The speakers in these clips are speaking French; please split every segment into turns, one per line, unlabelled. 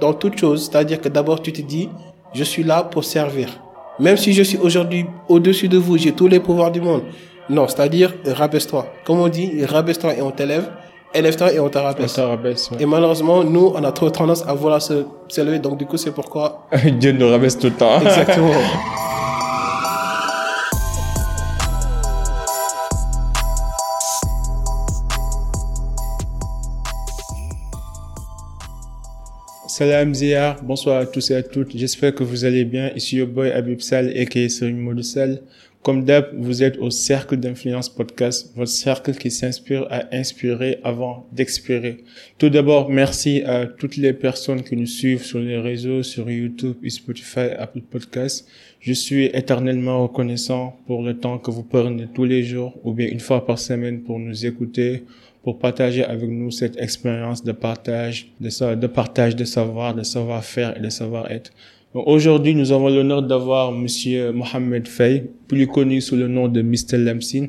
dans toute chose. C'est-à-dire que d'abord, tu te dis, je suis là pour servir. Même si je suis aujourd'hui au-dessus de vous, j'ai tous les pouvoirs du monde. Non, c'est-à-dire, rabaisse-toi. Comme on dit, rabaisse-toi et on t'élève. Élève-toi et on te rabaisse.
ouais.
Et malheureusement, nous, on a trop tendance à vouloir se s'élever. Donc, du coup, c'est pourquoi.
Dieu nous rabaisse tout le temps.
Exactement.
Salam Zia, bonsoir à tous et à toutes. J'espère que vous allez bien. Ici your boy Abib Sal et Modou Sal. Comme d'hab, vous êtes au Cercle d'Influence Podcast, votre cercle qui s'inspire à inspirer avant d'expirer. Tout d'abord, merci à toutes les personnes qui nous suivent sur les réseaux, sur YouTube, Spotify, Apple Podcasts. Je suis éternellement reconnaissant pour le temps que vous prenez tous les jours ou bien une fois par semaine pour nous écouter, pour partager avec nous cette expérience de partage, de, de partage de savoir, de savoir-faire et de savoir-être. Aujourd'hui, nous avons l'honneur d'avoir Monsieur Mohamed Faye, plus connu sous le nom de Mr. Lamsin,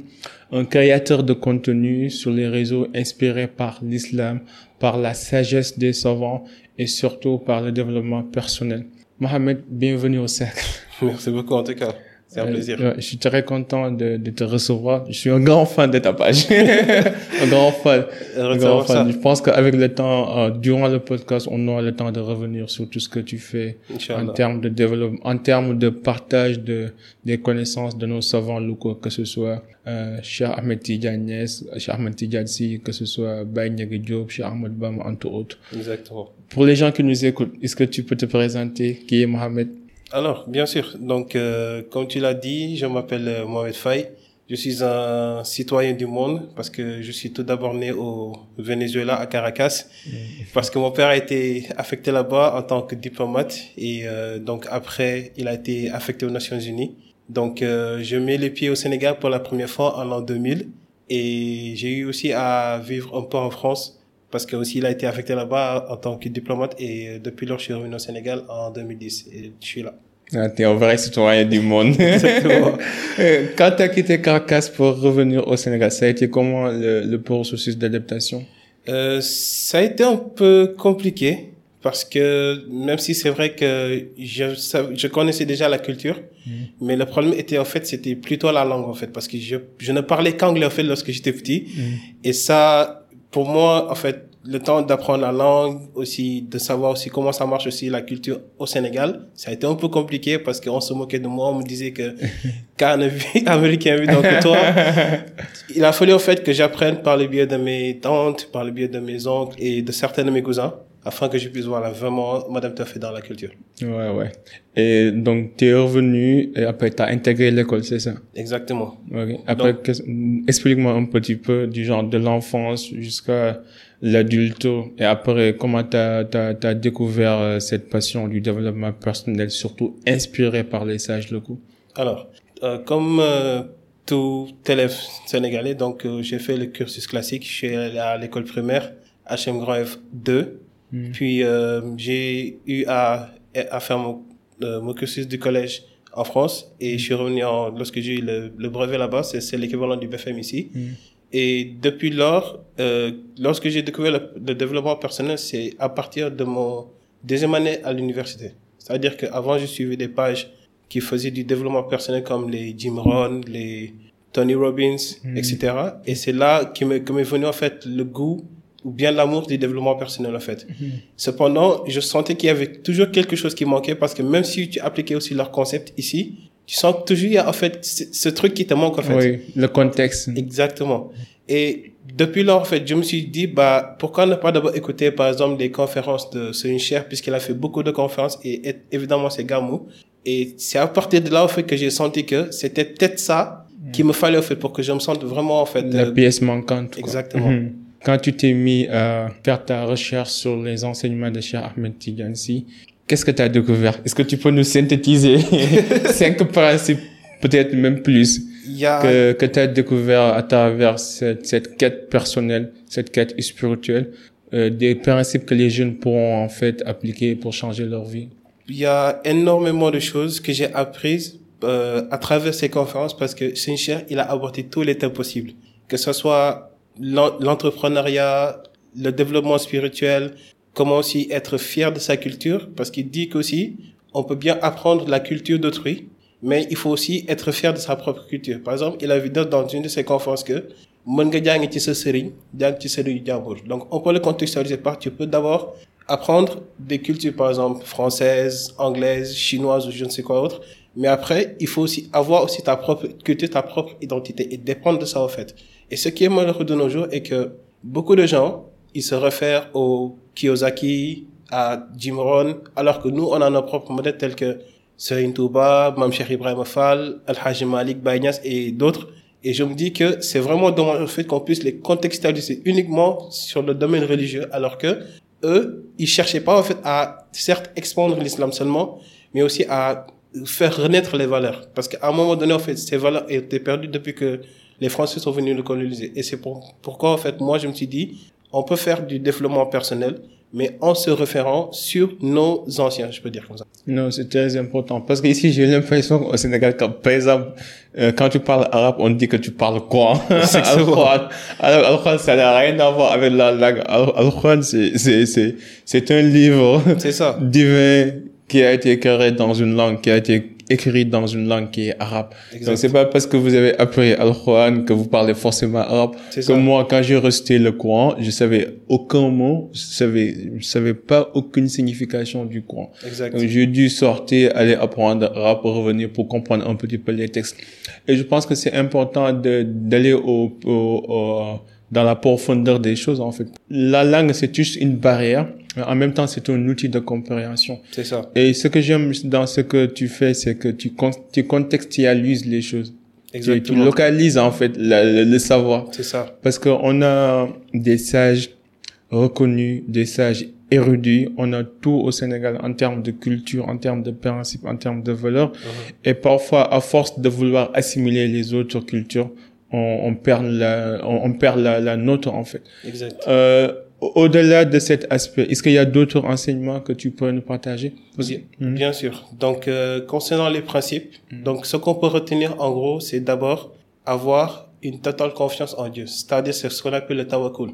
un créateur de contenu sur les réseaux inspiré par l'islam, par la sagesse des savants et surtout par le développement personnel. Mohamed, bienvenue au cercle.
Merci beaucoup en tout cas. Un euh,
je suis très content de, de, te recevoir. Je suis un grand fan de ta page. un grand fan. Un grand fan. Je pense qu'avec le temps, euh, durant le podcast, on aura le temps de revenir sur tout ce que tu fais en termes de développement, en termes de partage de des connaissances de nos savants locaux, que ce soit euh, Cheikh Ahmed Tidjanes, Cheikh Ahmed Tidjansi, que ce soit Baye Diop, Cheikh Ahmed Bam, entre autres.
Exactement.
Pour les gens qui nous écoutent, est-ce que tu peux te présenter? Qui est Mohamed?
Alors, bien sûr. Donc, euh, comme tu l'as dit, je m'appelle euh, Mohamed Faye. Je suis un citoyen du monde parce que je suis tout d'abord né au Venezuela, à Caracas, mm. parce que mon père a été affecté là-bas en tant que diplomate et euh, donc après, il a été affecté aux Nations Unies. Donc, je mets les pieds au Sénégal pour la première fois en l'an 2000 et j'ai eu aussi à vivre un peu en France parce que aussi il a été affecté là-bas en tant que diplomate et euh, depuis lors je suis revenu au Sénégal en 2010 et je suis là.
Ah, t'es un vrai citoyen du monde. Exactement. Euh, quand t'as quitté Caracas pour revenir au Sénégal, ça a été comment le, le processus d'adaptation?
Euh, Ça a été un peu compliqué parce que même si c'est vrai que je, je connaissais déjà la culture, mm. mais le problème était en fait c'était plutôt la langue en fait parce que je, je ne parlais qu'anglais en fait lorsque j'étais petit mm. et ça pour moi, en fait, le temps d'apprendre la langue, aussi de savoir aussi comment ça marche aussi la culture au Sénégal, ça a été un peu compliqué parce qu'on se moquait de moi, on me disait que un américain le toi, il a fallu en fait que j'apprenne par le biais de mes tantes, par le biais de mes oncles et de certains de mes cousins afin que je puisse voir là, vraiment Madame Taffé dans la culture.
Ouais, ouais. Et donc, tu es revenu et après, tu as intégré l'école, c'est ça?
Exactement.
Après, explique-moi un petit peu du genre de l'enfance jusqu'à l'adulte et après, comment tu as, découvert euh, cette passion du développement personnel, surtout inspirée par les sages locaux?
Alors, euh, comme... Euh, tout élève sénégalais, donc j'ai fait le cursus classique chez l'école primaire HM Grand F2 Hmm. Puis euh, j'ai eu à, à faire euh, mon, cursus du collège en France et je suis hmm. revenu lorsque j'ai eu le, le brevet là-bas, c'est l'équivalent du BFM ici. Hmm. Et depuis lors, euh, lorsque j'ai découvert le, développement personnel, c'est à partir de mon deuxième année à l'université. C'est-à-dire qu'avant, je suivais des pages qui faisaient du développement personnel comme les Jim Rohn, les Tony Robbins, etc. Et c'est là que m'est venu en fait le goût ou bien l'amour du développement personnel en fait. Mhm. Cependant, je sentais qu'il y avait toujours quelque chose qui manquait parce que même si tu appliquais aussi leur concept ici, tu sens que toujours il y a en fait ce truc qui te manque en fait.
Oui, le contexte.
Exactement. Et depuis lors, en fait, je me suis dit, bah, pourquoi ne pas d'abord écouter, par exemple, des conférences de Céline Cher, puisqu'elle a fait beaucoup de conférences et évidemment, c'est Gamou. Et c'est à partir de là, en fait, que j'ai senti que c'était peut-être ça qui me fallait, en fait, pour que je me sente vraiment, en fait.
La euh, pièce manquante.
Exactement. Mhm
quand tu t'es mis à faire ta recherche sur les enseignements de Cheikh Ahmed Tijansi, qu'est-ce que tu as découvert? Est-ce que tu peux nous synthétiser cinq principes, peut-être même plus, que, que tu as découvert à travers cette, cette quête personnelle, cette quête spirituelle, euh, des principes que les jeunes pourront en fait appliquer pour changer leur vie?
Il y a énormément de choses que j'ai apprises euh, à travers ces conférences parce que Saint-Cher, il a abordé tous les thèmes possibles. Que ce soit l'entrepreneuriat, le développement spirituel, comment aussi être fier de sa culture, parce qu'il dit qu'aussi, on peut bien apprendre la culture d'autrui, mais il faut aussi être fier de sa propre culture. Par exemple, il a vu dans une de ses conférences que donc on peut le contextualiser par tu peux d'abord apprendre des cultures par exemple françaises, anglaises, chinoises ou je ne sais quoi autre, mais après il faut aussi avoir aussi ta propre culture, ta propre identité et dépendre de ça au fait. Et ce qui est malheureux de nos jours est que beaucoup de gens ils se réfèrent au Kiyosaki, à Jim Rohn, alors que nous on a nos propres modèles tels que Serine Touba, Mamcher Ibrahim Fall, Al-Hajj Malik, Baynas et d'autres et je me dis que c'est vraiment dommage le fait qu'on puisse les contextualiser uniquement sur le domaine religieux, alors que eux, ils cherchaient pas en fait à certes expandre l'islam seulement, mais aussi à faire renaître les valeurs. Parce qu'à un moment donné, en fait, ces valeurs étaient perdues depuis que les Français sont venus le coloniser. Et c'est pour, pourquoi, en fait, moi, je me suis dit, on peut faire du développement personnel, mais en se référant sur nos anciens, je peux dire comme ça.
Non, c'est très important. Parce que ici, j'ai l'impression qu'au Sénégal, quand, par exemple, euh, quand tu parles arabe, on dit que tu parles quoi Alors, alors, ça n'a rien à voir avec la langue. Al-Quran, c'est, c'est, c'est, c'est un livre divin qui a été créé dans une langue, qui a été écrit dans une langue qui est arabe. Donc c'est pas parce que vous avez appris Al-Quran que vous parlez forcément arabe. Que moi, quand j'ai resté le Coran, je savais aucun mot, je savais, je savais pas aucune signification du Coran. Donc j'ai dû sortir, aller apprendre arabe, revenir pour comprendre un petit peu les textes. Et je pense que c'est important d'aller au, au dans la profondeur des choses en fait. La langue c'est juste une barrière, mais en même temps c'est un outil de compréhension.
C'est ça.
Et ce que j'aime dans ce que tu fais, c'est que tu, tu contextualises les choses. Exactement. Tu, localises en fait le, le savoir.
C'est ça.
Parce qu'on a des sages reconnus, des sages érudits, on a tout au Sénégal en termes de culture, en termes de principes, en termes de valeurs. Uh-huh. Et parfois, à force de vouloir assimiler les autres cultures, on, on perd la, on, perd la, la nôtre en fait.
Exact.
Euh, au-delà de cet aspect, est-ce qu'il y a d'autres enseignements que tu peux nous partager?
Bien, bien sûr. Donc, euh, concernant les principes, mhm. donc ce qu'on peut retenir en gros, c'est d'abord avoir une totale confiance en Dieu. C'est-à-dire, c'est ce qu'on appelle le tawakkul.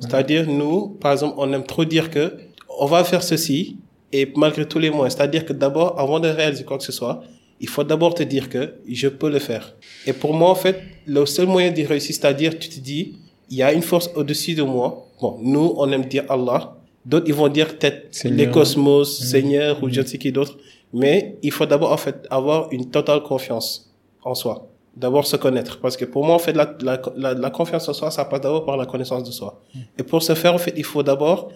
C'est-à-dire, nous, par exemple, on aime trop dire que on va faire ceci et malgré tous les moyens. C'est-à-dire que d'abord, avant de réaliser quoi que ce soit, il faut d'abord te dire que je peux le faire. Et pour moi, en fait, le seul moyen d'y réussir, c'est-à-dire, tu te dis, il y a une force au-dessus de moi. Bon, nous, on aime dire Allah. D'autres, ils vont dire peut-être les cosmos, mmh. Seigneur ou je ne sais qui d'autre. Mais il faut d'abord, en fait, avoir une totale confiance en soi. D'abord se connaître. Parce que pour moi, en fait, la, la, la, confiance en soi, ça passe d'abord par la connaissance de soi. Mmh. Et pour ce faire, en fait, il faut d'abord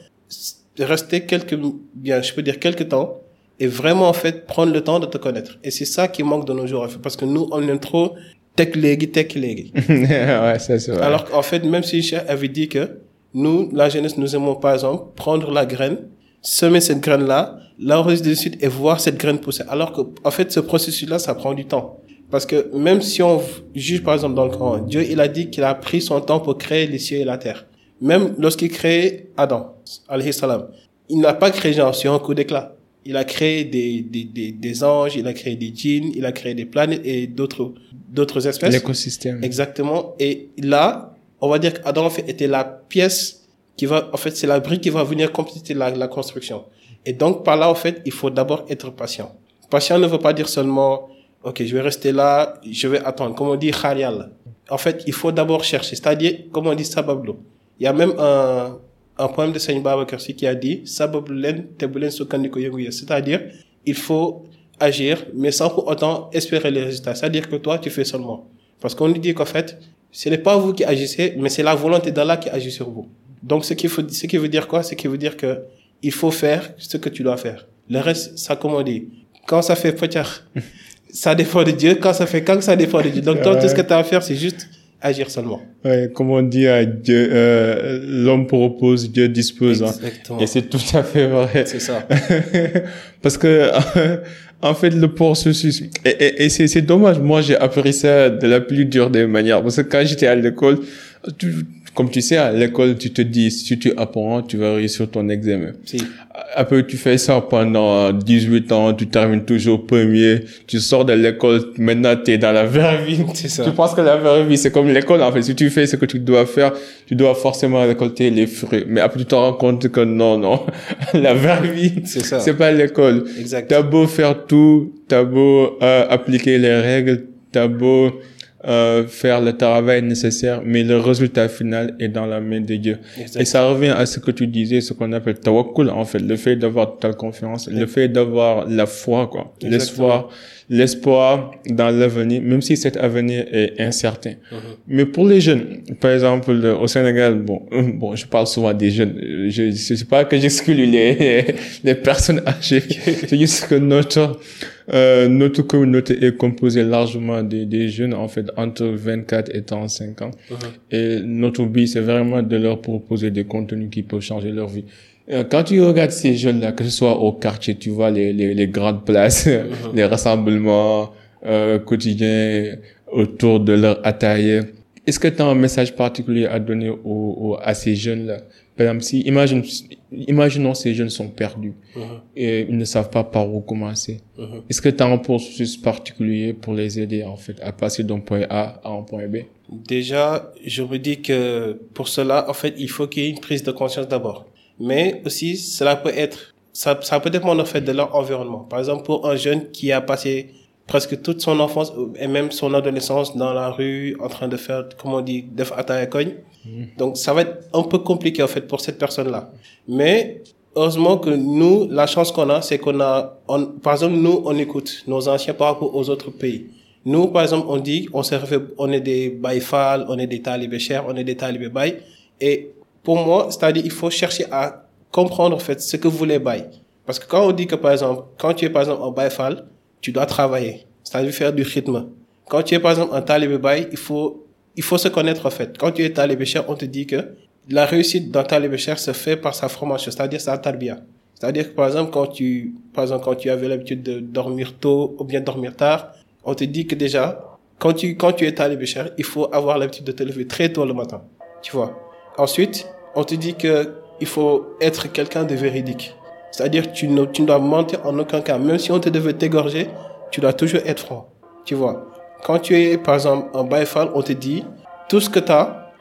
rester quelques, bien, je peux dire quelques temps et vraiment en fait prendre le temps de te connaître. Et c'est ça qui manque de nos jours parce que nous on aime trop tech légui, tech légui.
ouais, ça c'est vrai.
Alors qu'en fait même si Cheikh avait dit que nous la jeunesse nous aimons par exemple prendre la graine, semer cette graine là, l'enregistrer de suite et voir cette graine pousser. Alors que en fait ce processus là ça prend du temps. Parce que même si on juge par exemple dans le Coran, Dieu il a dit qu'il a pris son temps pour créer les cieux et la terre. Même lorsqu'il crée Adam, alayhi salam, il n'a pas créé genre sur un coup d'éclat il a créé des, des, des, des, anges, il a créé des djinns, il a créé des planètes et d'autres, d'autres espèces.
L'écosystème.
Exactement. Et là, on va dire qu'Adam, en fait, était la pièce qui va, en fait, c'est la brique qui va venir compléter la, construction. Et donc, par là, en fait, il faut d'abord être patient. Patient ne veut pas dire seulement, OK, je vais rester là, je vais attendre. Comme on dit, kharial. En fait, il faut d'abord chercher. C'est-à-dire, comme on dit, sabablo. Il y a même un, un poème de Seigne Babacar qui a dit c'est-à-dire il faut agir mais sans pour autant espérer les résultats c'est-à-dire que toi tu fais seulement parce qu'on nous dit qu'en fait ce n'est pas vous qui agissez mais c'est la volonté d'Allah qui agit sur vous donc ce qui faut ce qui veut dire quoi? C'est qui veut dire que il faut faire ce que tu dois faire le reste ça comme on dit quand ça fait peut-être ça dépend de Dieu quand ça fait quand ça dépend de Dieu donc toi tout ce que tu as à faire c'est juste agir seulement.
Ouais, comme on dit, Dieu, euh, l'homme propose, Dieu dispose. Hein. Et c'est tout à fait vrai.
C'est ça.
Parce que, en fait, le processus, et, et, et c'est dommage, moi j'ai appris ça de la plus dure des manières. Parce que quand j'étais à l'école, tu, comme tu sais, à l'école, tu te dis, si tu apprends, tu vas réussir ton examen.
Si.
Après, tu fais ça pendant 18 ans, tu termines toujours premier, tu sors de l'école, maintenant tu es dans la vraie vie.
C'est ça.
Tu penses que la vraie vie, c'est comme l'école, en fait. Si tu fais ce que tu dois faire, tu dois forcément récolter les fruits. Mais après, tu te rends compte que non, non. la vraie vie,
C'est ça.
c'est pas l'école.
Exact.
T'as beau faire tout, t'as beau euh, appliquer les règles, t'as beau euh, faire le travail nécessaire, mais le résultat final est dans la main de Dieu. Et ça revient à ce que tu disais, ce qu'on appelle tawakkul, en fait, le fait d'avoir totale confiance, le fait d'avoir la foi, quoi, l'espoir, l'espoir dans l'avenir, même si cet avenir est incertain.
Mhm.
Mais pour les jeunes, par exemple, au Sénégal, bon, euh, bon, je parle souvent des jeunes. euh, Je, je sais pas que j'exclus les, les personnes âgées. C'est juste que notre, euh, notre communauté est composée largement des, des jeunes, en fait, entre 24 et 35 ans.
Mhm.
Et notre but, c'est vraiment de leur proposer des contenus qui peuvent changer leur vie. Euh, Quand tu regardes ces jeunes-là, que ce soit au quartier, tu vois les, les, les grandes places, les rassemblements euh, quotidiens autour de leur atelier. Est-ce que tu as un message particulier à donner aux, aux- à ces jeunes-là? Par exemple, si, imagine, imaginons ces jeunes sont perdus
Mhm.
et ils ne savent pas par où commencer.
Mhm.
Est-ce que tu as un processus particulier pour les aider en fait à passer d'un point A à un point B?
Déjà, je me dis que pour cela, en fait, il faut qu'il y ait une prise de conscience d'abord. Mais aussi, cela peut être, ça, ça peut dépendre en fait de leur environnement. Par exemple, pour un jeune qui a passé presque toute son enfance et même son adolescence dans la rue, en train de faire, comment on dit, de faire attaque cogne. Donc, ça va être un peu compliqué en fait pour cette personne-là. Mais heureusement que nous, la chance qu'on a, c'est qu'on a, on, par exemple, nous, on écoute nos anciens par rapport aux autres pays. Nous, par exemple, on dit, on s'est refait- on est des baïfal, on est des talibés chers, on est des talibés baï. Et pour moi, c'est-à-dire, il faut chercher à comprendre, en fait, ce que voulait baï. Parce que quand on dit que, par exemple, quand tu es, par exemple, un baïfal, tu dois travailler. C'est-à-dire faire du rythme. Quand tu es, par exemple, un talibé baï, il faut, il faut se connaître, en fait. Quand tu es talibé cher, on te dit que la réussite dans talibé cher se fait par sa formation, c'est-à-dire sa tarbia. C'est-à-dire que, par exemple, quand tu, par exemple, quand tu avais l'habitude de dormir tôt ou bien dormir tard, on te dit que déjà, quand tu, quand tu es talibé cher, il faut avoir l'habitude de te lever très tôt le matin. Tu vois. Ensuite, on te dit que il faut être quelqu'un de véridique. C'est-à-dire tu ne, tu dois mentir en aucun cas. Même si on te devait t'égorger, tu dois toujours être franc. Tu vois? Quand tu es, par exemple, un baïfal, on te dit, tout ce que tu as,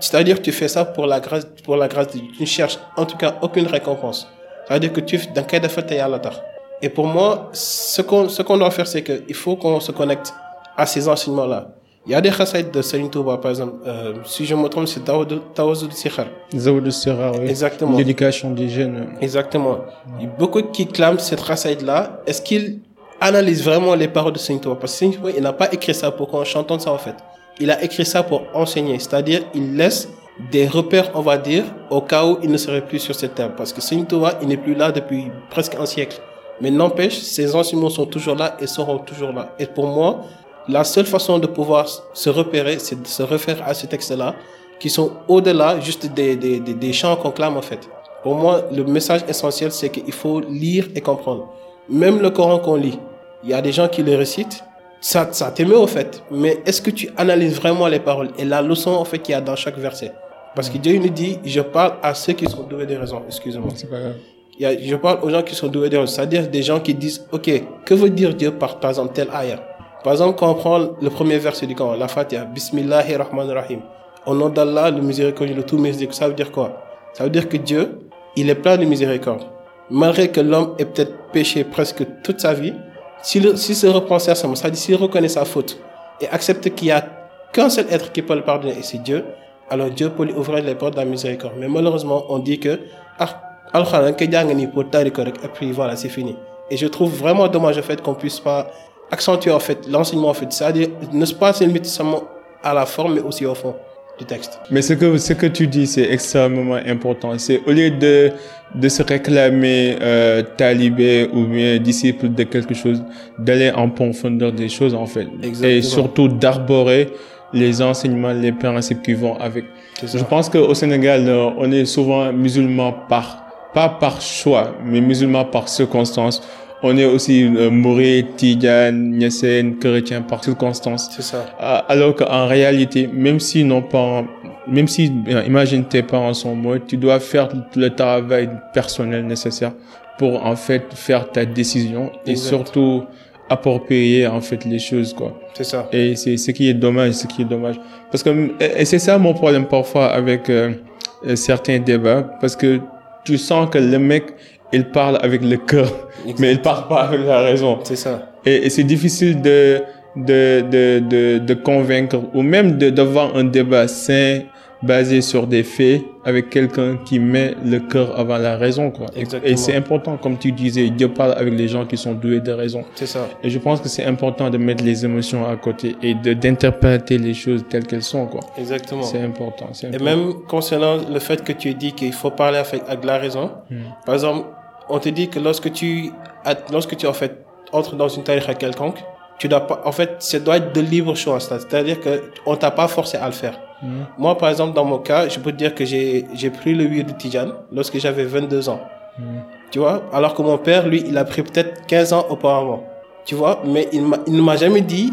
c'est-à-dire tu fais ça pour la grâce, pour la grâce de Dieu. Tu ne cherches, en tout cas, aucune récompense. C'est-à-dire que tu, dans quel terre. Et pour moi, ce qu'on, ce qu'on doit faire, c'est qu'il faut qu'on se connecte à ces enseignements-là. Il y a des recettes de Saint Touba, par exemple, euh, si je me trompe, c'est Tawazud Sikhar.
Zaoud Serra, oui.
Exactement.
L'éducation des jeunes.
Exactement. Il y a beaucoup qui clament cette racette-là. Est-ce qu'il analyse vraiment les paroles de Saint Touba? Parce que Saint Touba, il n'a pas écrit ça pour qu'on chante ça, en fait. Il a écrit ça pour enseigner. C'est-à-dire, il laisse des repères, on va dire, au cas où il ne serait plus sur cette terre. Parce que Saint Touba, il n'est plus là depuis presque un siècle. Mais n'empêche, ces enseignements sont toujours là et seront toujours là. Et pour moi, la seule façon de pouvoir se repérer, c'est de se référer à ces textes-là, qui sont au-delà juste des, des, des, qu'on clame, en fait. Pour moi, le message essentiel, c'est qu'il faut lire et comprendre. Même le Coran qu'on lit, il y a des gens qui le récitent, ça, ça t'émeut, au fait. Mais est-ce que tu analyses vraiment les paroles et la leçon, en fait, qu'il y a dans chaque verset? Parce que Dieu nous dit, je parle à ceux qui sont doués de raison. Excusez-moi.
C'est pas grave.
Je parle aux gens qui sont doués de raison. C'est-à-dire des gens qui disent, OK, que veut dire Dieu par, par exemple, tel ayah? Par exemple, quand on prend le premier verset du Coran, la Fatiha, Bismillahirrahmanirrahim. Au nom d'Allah, le miséricordieux, le tout miséricordieux. Ça veut dire quoi? Ça veut dire que Dieu, il est plein de miséricorde. Malgré que l'homme ait peut-être péché presque toute sa vie, s'il se reprend sincèrement, c'est-à-dire s'il reconnaît sa faute et accepte qu'il y a qu'un seul être qui peut le pardonner, et c'est Dieu, alors Dieu peut lui ouvrir les portes de la miséricorde. Mais malheureusement, on dit que, ah, et puis voilà, c'est fini. Et je trouve vraiment dommage le fait qu'on puisse pas accentuer en fait l'enseignement en fait, c'est-à-dire ne pas se limiter seulement à la forme, mais aussi au fond du texte.
Mais ce que, ce que tu dis, c'est extrêmement important. C'est au lieu de, de se réclamer euh, talibé ou bien disciple de quelque chose, d'aller en profondeur des choses en fait.
Exactement.
Et surtout d'arborer les enseignements, les principes qui vont avec. Je pense qu'au Sénégal, euh, on est souvent musulman par, pas par choix, mais musulman par circonstance. On est aussi euh, mouride, tidjane, chrétien par circonstance.
C'est ça.
Ah, Alors qu'en réalité, même s'ils n'ont pas même si, imagine tes parents sont morts, tu dois faire le travail personnel nécessaire pour en fait faire ta décision et surtout approprier en fait les choses quoi.
C'est ça.
Et c'est ce qui est dommage, ce qui est dommage. Parce que et c'est ça mon problème parfois avec euh, certains débats parce que tu sens que le mec il parle avec le cœur, mais il parle pas avec la raison.
C'est ça.
Et, et c'est difficile de de, de, de, de convaincre ou même de d'avoir un débat sain basé sur des faits avec quelqu'un qui met le cœur avant la raison quoi. Et c'est important comme tu disais, Dieu parle avec les gens qui sont doués de raison.
C'est ça.
Et je pense que c'est important de mettre les émotions à côté et de d'interpréter les choses telles qu'elles sont quoi.
Exactement.
C'est important,
Et même concernant le fait que tu dis qu'il faut parler avec, avec la raison. Hmm. Par exemple, on te dit que lorsque tu lorsque tu en fait entres dans une à quelconque, tu dois pas, en fait, ça doit être de libre choix. C'est-à-dire que on t'a pas forcé à le faire. Mm. Moi, par exemple, dans mon cas, je peux te dire que j'ai, pris le huile de Tijan lorsque j'avais 22 ans. Mm. Tu vois? Alors que mon père, lui, il a pris peut-être 15 ans auparavant. Tu vois? Mais il m'a, il ne m'a jamais dit,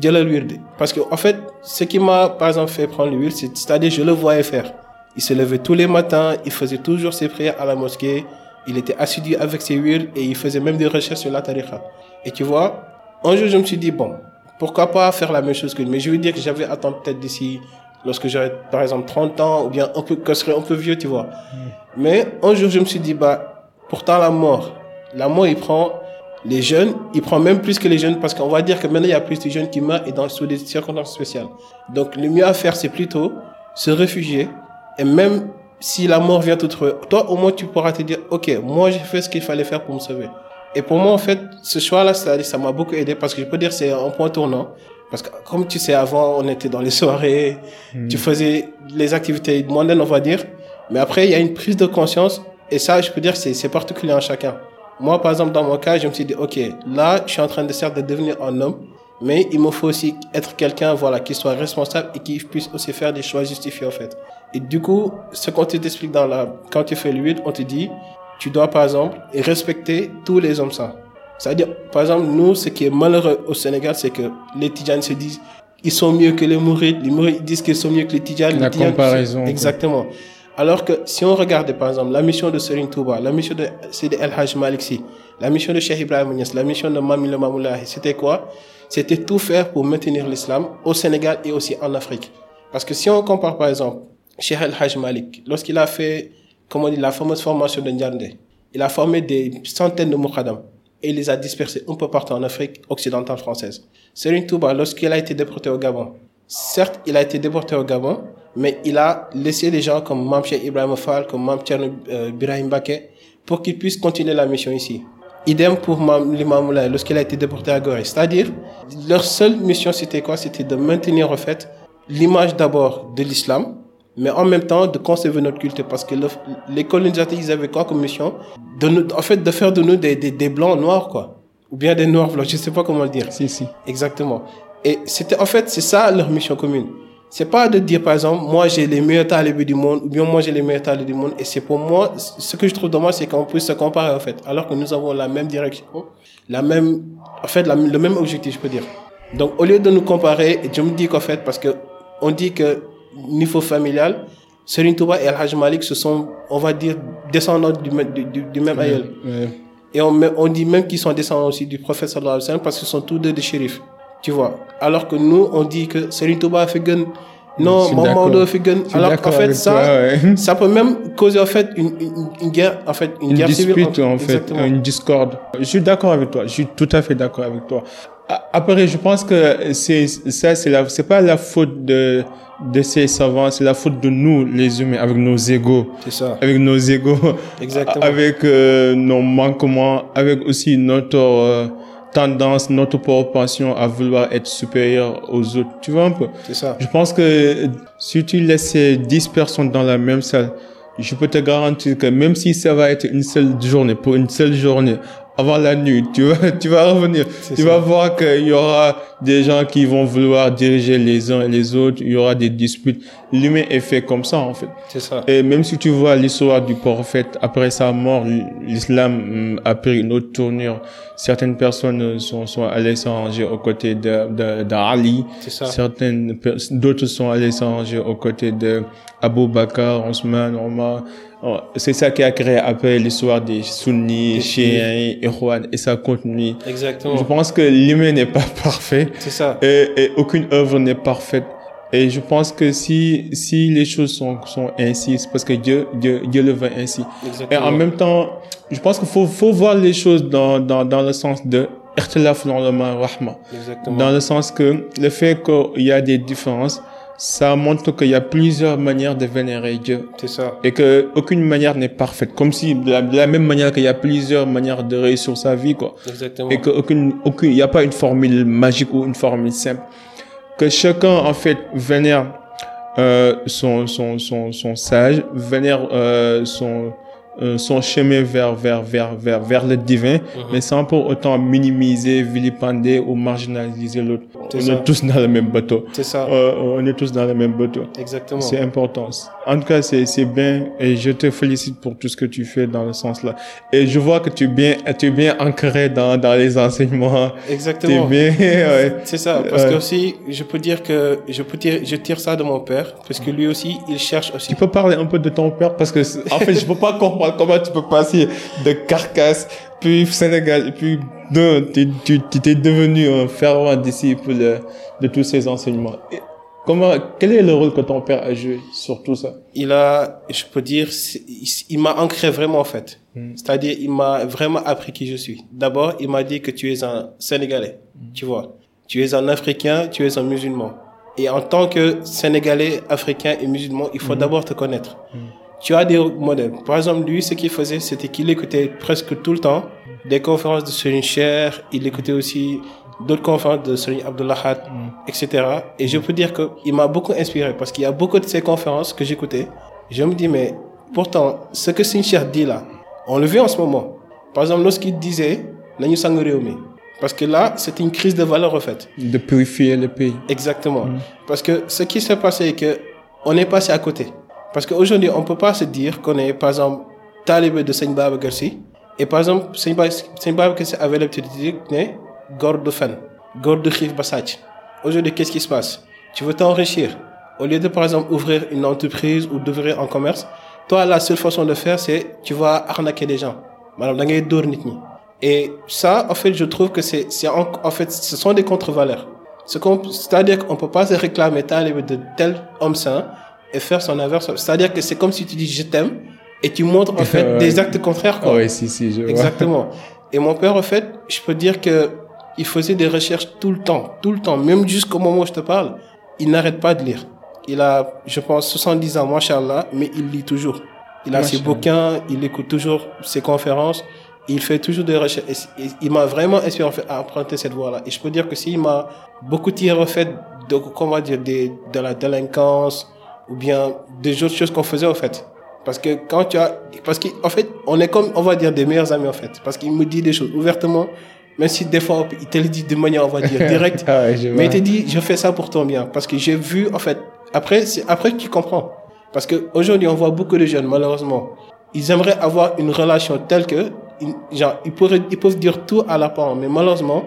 de le huile. Parce que, en fait, ce qui m'a, par exemple, fait prendre l'huile, c'est-à-dire, je le voyais faire. Il se levait tous les matins, il faisait toujours ses prières à la mosquée, il était assidu avec ses huiles et il faisait même des recherches sur la tariqa. Et tu vois, un jour, je me suis dit, bon, pourquoi pas faire la même chose que lui? Mais je veux dire que j'avais attendu peut-être d'ici, lorsque j'aurais, par exemple, 30 ans, ou bien un peu, que je serais un peu vieux, tu vois. Hmm. Mais un jour, je me suis dit, bah, pourtant la mort, la mort, il prend les jeunes, il prend même plus que les jeunes, parce qu'on va dire que maintenant, il y a plus de jeunes qui meurent et dans, sous des circonstances spéciales. Donc, le mieux à faire, c'est plutôt se réfugier, et même si la mort vient tout trouver, toi, au moins, tu pourras te dire, OK, moi, j'ai fait ce qu'il fallait faire pour me sauver. Et pour moi, en fait, ce choix-là, ça m'a beaucoup aidé parce que je peux dire c'est un point tournant. Parce que comme tu sais, avant, on était dans les soirées, hmm. tu faisais les activités mondaines, on va dire. Mais après, il y a une prise de conscience. Et ça, je peux dire, c'est particulier en chacun. Moi, par exemple, dans mon cas, je me suis dit, OK, là, je suis en train de certes de devenir un homme, mais il me faut aussi être quelqu'un, voilà, qui soit responsable et qui puisse aussi faire des choix justifiés, en fait. Et du coup, ce qu'on t'explique dans la, quand tu fais l'huile, on te dit, tu dois par exemple respecter tous les hommes ça. C'est-à-dire, par exemple, nous, ce qui est malheureux au Sénégal, c'est que les Tidjanes se disent, ils sont mieux que les Mourides, les Mourides disent qu'ils sont mieux que les Tidjanes.
La comparaison.
Exactement. Alors que si on regarde, par exemple, la mission de Serine Touba, la mission de Sidi El Hajj Maliksi, la mission de Cheikh Ibrahim Mounias, la mission de Mami Le Mamoulahi, c'était quoi? C'était tout faire pour maintenir l'islam au Sénégal et aussi en Afrique. Parce que si on compare, par exemple, Cheikh El Hajj Malik, lorsqu'il a fait comme on dit, la fameuse formation de Ndiande. Il a formé des centaines de Moukadam et il les a dispersés un peu partout en Afrique occidentale française. Serine Touba, lorsqu'il a été déporté au Gabon, certes, il a été déporté au Gabon, mais il a laissé des gens comme Mamche Ibrahim Fall, comme Mamche euh, Birahim Baké, pour qu'ils puissent continuer la mission ici. Idem pour l'imam lorsqu'il a été déporté à Gorée. C'est-à-dire, leur seule mission, c'était quoi? C'était de maintenir, en fait, l'image d'abord de l'islam, mais en même temps de conserver notre culte parce que les colonisateurs ils avaient quoi comme mission? De nous, en fait de faire de nous des, des, des blancs noirs quoi. Ou bien des noirs blancs je sais pas comment le dire.
Si si.
Exactement. Et c'était en fait c'est ça leur mission commune. C'est pas de dire par exemple moi j'ai les meilleurs talibés du monde ou bien moi j'ai les meilleurs talibés du monde et c'est pour moi ce que je trouve dommage c'est qu'on puisse se comparer en fait alors que nous avons la même direction la même en fait le même objectif je peux dire. Donc au lieu de nous comparer je me dis qu'en fait parce que on dit que niveau familial, Serine Touba et Al-Hajj Malik, ce sont, on va dire, descendants du, du, du même aïeul. Et on, on dit même qu'ils sont descendants aussi du prophète sallallahu alayhi wa sallam parce qu'ils sont tous deux des shérifs. Tu vois. Alors que nous, on dit que Serine Touba a fait gun. Non, Mamadou a fait gun. Alors qu'en fait, ça, ça peut même causer en fait une, une, guerre, en fait, une, guerre
dispute, civile. en fait, une discorde. Je suis d'accord avec toi. Je suis tout à fait d'accord avec toi. Après, je pense que c'est ça, c'est la, c'est pas la faute de de ces savants, c'est la faute de nous, les humains, avec nos égaux.
C'est ça.
Avec nos égaux.
Exactement.
Avec euh, nos manquements, avec aussi notre euh, tendance, notre propension à vouloir être supérieur aux autres. Tu vois un peu?
C'est ça.
Je pense que si tu laisses 10 personnes dans la même salle, je peux te garantir que même si ça va être une seule journée, pour une seule journée, avant la nuit. Tu vas, tu vas revenir. Tu vas voir qu'il y aura des gens qui vont vouloir diriger les uns et les autres. Il y aura des disputes. L'humain est fait comme ça, en fait.
C'est ça.
Et même si tu vois l'histoire du prophète, après sa mort, l'islam hum, a pris une autre tournure. Certaines personnes sont, sont allées s'arranger aux côtés de, d'Ali.
C'est ça.
Certaines, d'autres sont allées s'arranger aux côtés de Abu Bakr, Osman, Omar. Oh, c'est ça qui a créé après l'histoire des sunnis, chiens, Irwan, et ça continue.
Exactement.
Je pense que l'humain n'est pas parfait.
C'est ça.
Et, et aucune œuvre n'est parfaite. Et je pense que si, si les choses sont, sont ainsi, c'est parce que Dieu, Dieu, Dieu le veut ainsi.
Exactement.
Et en même temps, je pense qu'il faut, faut voir les choses dans, dans, dans le sens de ikhtilaf dans le rahma.
Exactement.
Dans le sens que le fait qu'il y a des différences, ça montre qu'il y a plusieurs manières de vénérer Dieu.
C'est ça.
Et que aucune manière n'est parfaite. Comme si, de la, de la même manière qu'il y a plusieurs manières de réussir sa vie, quoi.
Exactement.
Et qu'aucune, aucune, il n'y a pas une formule magique ou une formule simple. Que chacun, en fait, vénère, euh, son, son, son, son sage, vénère, euh, son, euh, son chemin vers, vers, vers, vers, vers le divin,
Mhm.
mais sans pour autant minimiser, vilipender ou marginaliser l'autre. On
ça.
est tous dans le même bateau.
C'est ça.
Euh, on est tous dans le même bateau.
Exactement.
C'est important. En tout cas, c'est, c'est bien et je te félicite pour tout ce que tu fais dans le sens là. Et je vois que tu es bien, tu es bien ancré dans, dans les enseignements. Tu es
Exactement.
bien, ouais.
C'est ça, parce que aussi, je peux dire que je peux dire, je tire ça de mon père, parce que lui aussi, il cherche aussi.
Tu peux parler un peu de ton père parce que, en fait, je peux pas comprendre comment tu peux passer de carcasse, puis Sénégal, et puis non, tu, tu, tu t'es devenu un fervent disciple de, de tous ces enseignements. Et comment, quel est le rôle que ton père a joué sur tout ça?
Il a, je peux dire, il, il m'a ancré vraiment en fait.
Mm.
C'est-à-dire, il m'a vraiment appris qui je suis. D'abord, il m'a dit que tu es un Sénégalais, tu vois. Tu es un Africain, tu es un musulman. Et en tant que Sénégalais, Africain et musulman, il faut d'abord te connaître. Tu as des modèles. Par exemple, lui, ce qu'il faisait, c'était qu'il écoutait presque tout le temps des conférences de Serigne Cher. Il écoutait aussi d'autres conférences de Serigne Abdullah Had, etc. Et je peux dire que il m'a beaucoup inspiré parce qu'il y a beaucoup de ces conférences que j'écoutais. Je me dis, mais pourtant, ce que Serigne Cher dit là, on le vit en ce moment. Par exemple, lorsqu'il disait. Parce que là, c'était une crise de valeur, en fait.
De purifier le pays.
Exactement. Parce que ce qui s'est passé est que on est passé à côté. Parce qu'aujourd'hui, on peut pas se dire qu'on est, par exemple, talibé de Seigne Sy. Et par exemple, Seigne Ba- Seigne Babacar Sy avait l'habitude de dire, ne, góor de fen, góor de xiif ba sàcc. Aujourd'hui, qu'est-ce qui se passe? Tu veux t'enrichir. Au lieu de, par exemple, ouvrir une entreprise ou d'ouvrir un commerce, toi, la seule façon de faire, c'est, tu vas arnaquer des gens. Et ça, en fait, je trouve que c'est, en, fait, ce sont des contre-valeurs. Ce qu'on- C'est-à-dire qu'on peut pas se réclamer de tel homme saint et faire son inverse. C'est-à-dire que c'est comme si tu dis je t'aime et tu montres en fait
Ouais.
des actes contraires. Quoi.
oui, si, si, je vois.
Exactement. Et mon père, en fait, je peux dire que il faisait des recherches tout le temps, tout le temps, même jusqu'au moment où je te parle, il n'arrête pas de lire. Il a, je pense, 70 ans, machallah, mais il lit toujours. Il a ses bouquins, il écoute toujours ses conférences, il fait toujours des recherches. Et, il m'a vraiment inspiré à emprunter cette voie-là. Et je peux dire que s'il m'a beaucoup tiré en fait de, comment dire, des, de la délinquance ou bien des autres choses qu'on faisait en fait. Parce que quand tu as, parce qu'en fait, on est comme, on va dire, des meilleurs amis en fait. Parce qu'il me dit des choses ouvertement, même si des fois, il te le dit de manière, on va dire, directe.
Ah ouais,
Mais il te dit, je fais ça pour ton bien. Parce que j'ai vu, en fait, après, c'est après tu comprends. Parce que aujourd'hui, on voit beaucoup de jeunes, malheureusement. Ils aimeraient avoir une relation telle que, genre, ils pourraient, ils peuvent dire tout à la parent. Mais malheureusement,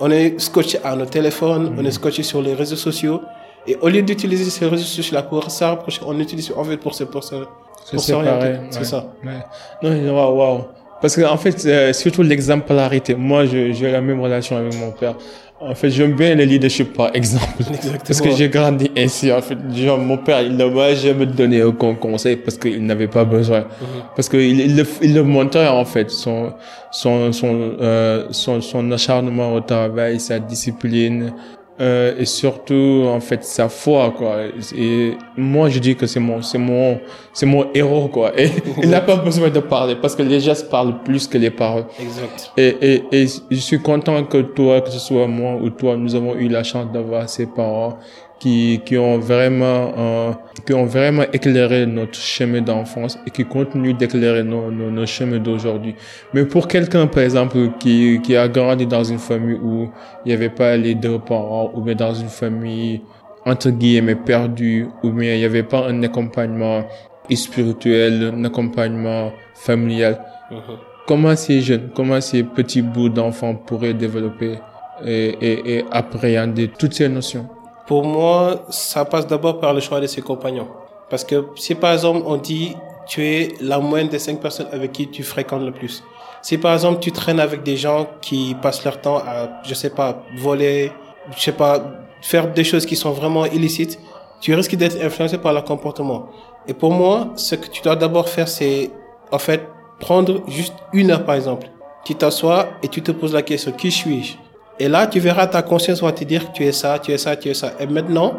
on est scotché à nos téléphones, on est scotché sur les réseaux sociaux. Et au lieu d'utiliser ces réseaux sociaux-là pour se rapprocher, on utilise, en fait, pour se, pour se,
C'est
pour s'orienter. C'est
ouais.
ça.
Ouais. Non, waouh, waouh. Parce que, en fait, euh, surtout l'exemplarité. Moi, je- j'ai la même relation avec mon père. En fait, j'aime bien le leadership par exemple.
Exactement.
Parce que j'ai grandi ainsi, en fait. Genre, mon père, il ne m'a jamais donné aucun conseil parce qu'il n'avait pas besoin.
Mhm.
Parce qu'il il le, il le montrait, en fait, son, son, son, euh, son, son acharnement au travail, sa discipline, euh, et surtout, en fait, sa foi, quoi. Et moi, je dis que c'est mon, c'est mon, c'est mon héros, quoi. Et il n'a pas besoin de parler parce que les gestes parlent plus que les paroles.
Exact.
Et, et, et je suis content que toi, que ce soit moi ou toi, nous avons eu la chance d'avoir ces parents qui, qui ont vraiment, euh, qui ont vraiment éclairé notre chemin d'enfance et qui continuent d'éclairer nos, nos, nos chemins d'aujourd'hui. Mais pour quelqu'un, par exemple, qui, qui a grandi dans une famille où il n'y avait pas les deux parents, ou bien dans une famille, entre guillemets, perdue, ou bien il n'y avait pas un accompagnement spirituel, un accompagnement familial.
Mhm.
Comment ces jeunes, comment ces petits bouts d'enfants pourraient développer et, et, et appréhender toutes ces notions?
Pour moi, ça passe d'abord par le choix de ses compagnons. Parce que si par exemple on dit tu es la moyenne des cinq personnes avec qui tu fréquentes le plus. Si par exemple tu traînes avec des gens qui passent leur temps à, je sais pas, voler, je sais pas, faire des choses qui sont vraiment illicites, tu risques d'être influencé par leur comportement. Et pour moi, ce que tu dois d'abord faire, c'est en fait prendre juste une heure par exemple. Tu t'assois et tu te poses la question, qui suis-je? Et là, tu verras ta conscience va te dire que tu es ça, tu es ça, tu es ça. Et maintenant,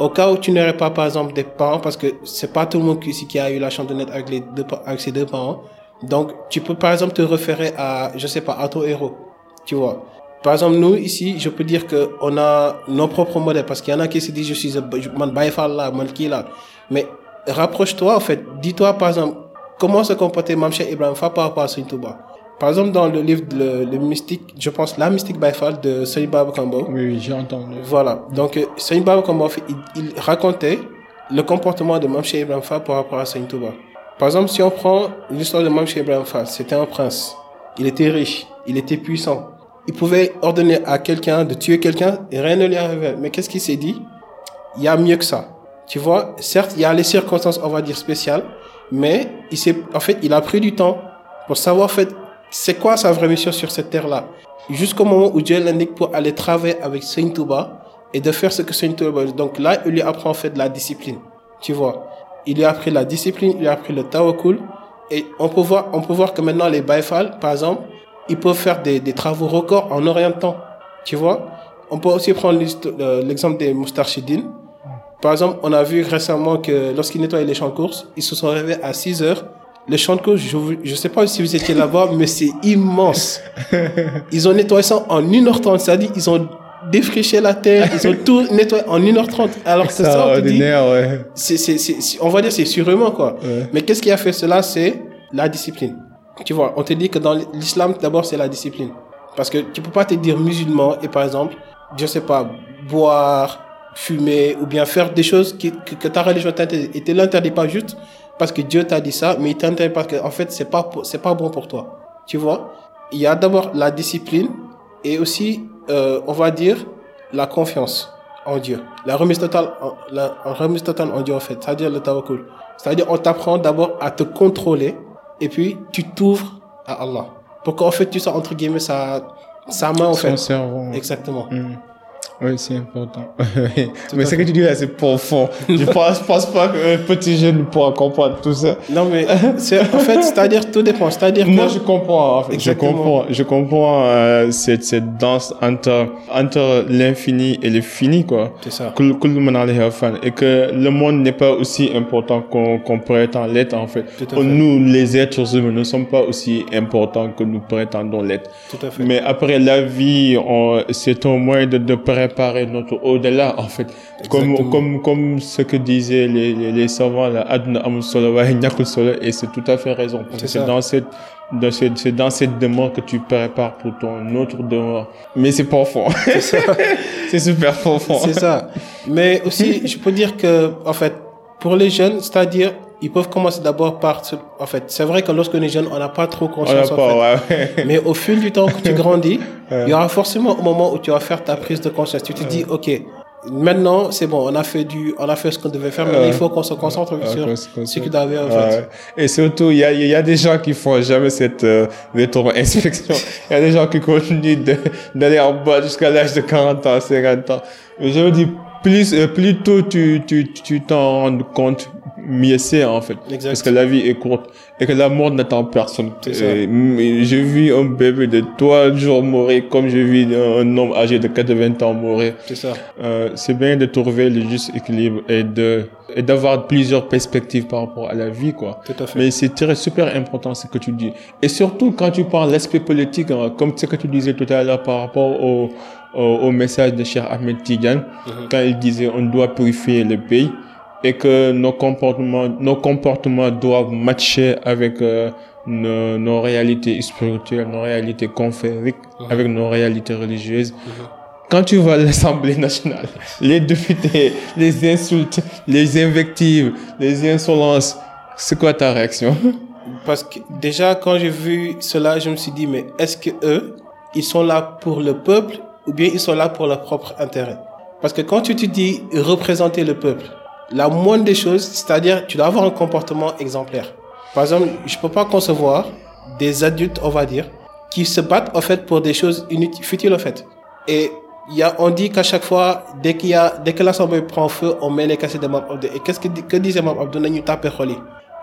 au cas où tu n'aurais pas par exemple des parents, parce que c'est pas tout le monde ici qui a eu la chance de naître avec, les deux, ses deux parents, donc tu peux par exemple te référer à, je sais pas, à ton héros, tu vois. Par exemple, nous, ici, je peux dire que on a nos propres modèles, parce qu'il y en a qui se disent, je suis man là. Mais rapproche-toi, en fait, dis-toi, par exemple, comment se comportait Mamche Ibrahim Fa par rapport à Touba. Par exemple, dans le livre, le, le mystique, je pense, la mystique Baïfal de Seigne Baba Kambo.
Oui, oui j'ai entendu.
Voilà. Donc, euh, Seigne Baba Kambo, il, il racontait le comportement de Mamche Ibrahim Fa par rapport à Seigne Touba. Par exemple, si on prend l'histoire de Mamche Ibrahim Fa, c'était un prince. Il était riche. Il était puissant il pouvait ordonner à quelqu'un de tuer quelqu'un et rien ne lui arrivait. Mais qu'est-ce qu'il s'est dit? Il y a mieux que ça. Tu vois, certes, il y a les circonstances, on va dire, spéciales, mais il s'est, en fait, il a pris du temps pour savoir, en fait, c'est quoi sa vraie mission sur cette terre-là? Jusqu'au moment où Dieu l'indique pour aller travailler avec Saint Touba et de faire ce que Saint Touba Donc là, il lui apprend, en fait, de la discipline. Tu vois. Il lui a appris la discipline, il lui a appris le tawakul. Et on peut voir, on peut voir que maintenant, les Baïfal, par exemple, ils peuvent faire des, des travaux records en temps. Tu vois On peut aussi prendre l'exemple des moustarchidines. Par exemple, on a vu récemment que lorsqu'ils nettoyaient les champs de course, ils se sont réveillés à 6 heures. Les champs de course, je ne sais pas si vous étiez là-bas, mais c'est immense. Ils ont nettoyé ça en 1h30. C'est-à-dire, ils ont défriché la terre, ils ont tout nettoyé en 1h30. Alors que ça, on, dit,
ouais.
on va dire c'est surhumain, quoi.
Ouais.
Mais qu'est-ce qui a fait cela? C'est la discipline. Tu vois, on te dit que dans l'islam, d'abord, c'est la discipline. Parce que tu peux pas te dire musulman et par exemple, je sais pas, boire, fumer ou bien faire des choses qui, que, que ta religion t'interdit. Et te l'interdit pas juste parce que Dieu t'a dit ça, mais il t'interdit parce que, en fait, c'est pas, c'est pas bon pour toi. Tu vois? Il y a d'abord la discipline et aussi, euh, on va dire, la confiance en Dieu. La remise totale, en- la remise totale en Dieu, en fait. C'est-à-dire le tawakkul. C'est-à-dire, on t'apprend d'abord à te contrôler et puis tu t'ouvres à Allah. Pour qu'en fait, tu sois, entre guillemets, sa, sa main, en
Son
fait.
cerveau.
Exactement.
Mm. Oui, c'est important. Mais ce que tu dis là, c'est profond. Je pense, pense pas qu'un petit jeune pourra comprendre tout ça.
Non, mais c'est, en fait, c'est-à-dire, tout dépend. C'est-à-dire
Moi,
que,
je comprends. En fait. Je comprends. Je comprends euh, cette, cette danse entre, entre l'infini et le fini, quoi.
c'est ça.
Et que le monde n'est pas aussi important qu'on qu'on prétend l'être, en fait.
Tout à fait.
Nous, les êtres humains, ne sommes pas aussi importants que nous prétendons l'être.
Tout à fait.
Mais après la vie, on- c'est un moyen de, de préparer notre au-delà, en fait. Comme,
Exactement.
comme, comme ce que disaient les, les, les savants, là, adna et c'est tout à fait raison.
C'est
dans cette, dans cette, c'est dans cette demeure que tu prépares pour ton autre demeure. Mais c'est profond. c'est super profond.
C'est ça. Mais aussi, je peux dire que, en fait, pour les jeunes, c'est-à-dire, ils peuvent commencer d'abord par, en fait, c'est vrai que lorsque on est jeune, on n'a pas trop
On n'a
conscience, en fait.
pas, ouais.
Mais au fil du temps que tu grandis, il y aura forcément un moment où tu vas faire ta prise de conscience. Tu te dis, OK, maintenant, c'est bon, on a fait du, on a fait ce qu'on devait faire, mais il faut qu'on se concentre sur ce qu'il avait, en
Ouais.
fait.
Et surtout, il y a, il y a des gens qui font jamais cette euh, rétro-inspection. Il y a des gens qui continuent d'aller en bas jusqu'à l'âge de 40 ans, 50 ans. Je me dis, plus, euh, plus tôt tu tu tu t'en rends compte, mieux c'est en fait.
Exact.
Parce que la vie est courte et que la mort n'attend personne. J'ai vu un bébé de trois jours mourir comme j'ai vu un, homme âgé de 80 ans mourir.
C'est ça.
Euh, c'est bien de trouver le juste équilibre et de et d'avoir plusieurs perspectives par rapport à la vie quoi.
Tout à fait.
Mais c'est très super important ce que tu dis. Et surtout quand tu parles l'aspect politique, hein, comme ce que tu disais tout à l'heure par rapport au, au, au message de Cheikh Ahmed Tidiane,
Mhm.
quand il disait on doit purifier le pays et que nos comportements, nos comportements doivent matcher avec euh, nos, nos réalités spirituelles, nos réalités confrériques,
Mhm.
avec nos réalités religieuses. Quand tu vois l'Assemblée nationale, les députés, les insultes, les invectives, les insolences, c'est quoi ta réaction?
Parce que déjà, quand j'ai vu cela, je me suis dit, mais est-ce que eux, ils sont là pour le peuple ou bien ils sont là pour leur propre intérêt? Parce que quand tu te dis représenter le peuple, la moindre des choses, c'est-à-dire, tu dois avoir un comportement exemplaire. Par exemple, je peux pas concevoir des adultes, on va dire, qui se battent en fait pour des choses inutiles, futiles en fait. Et il y a, on dit qu'à chaque fois, dès qu'il y a, dès que l'assemblée prend feu, on met les cassettes de Abdou. Et qu'est-ce que, que disait Mab Abdou? Xol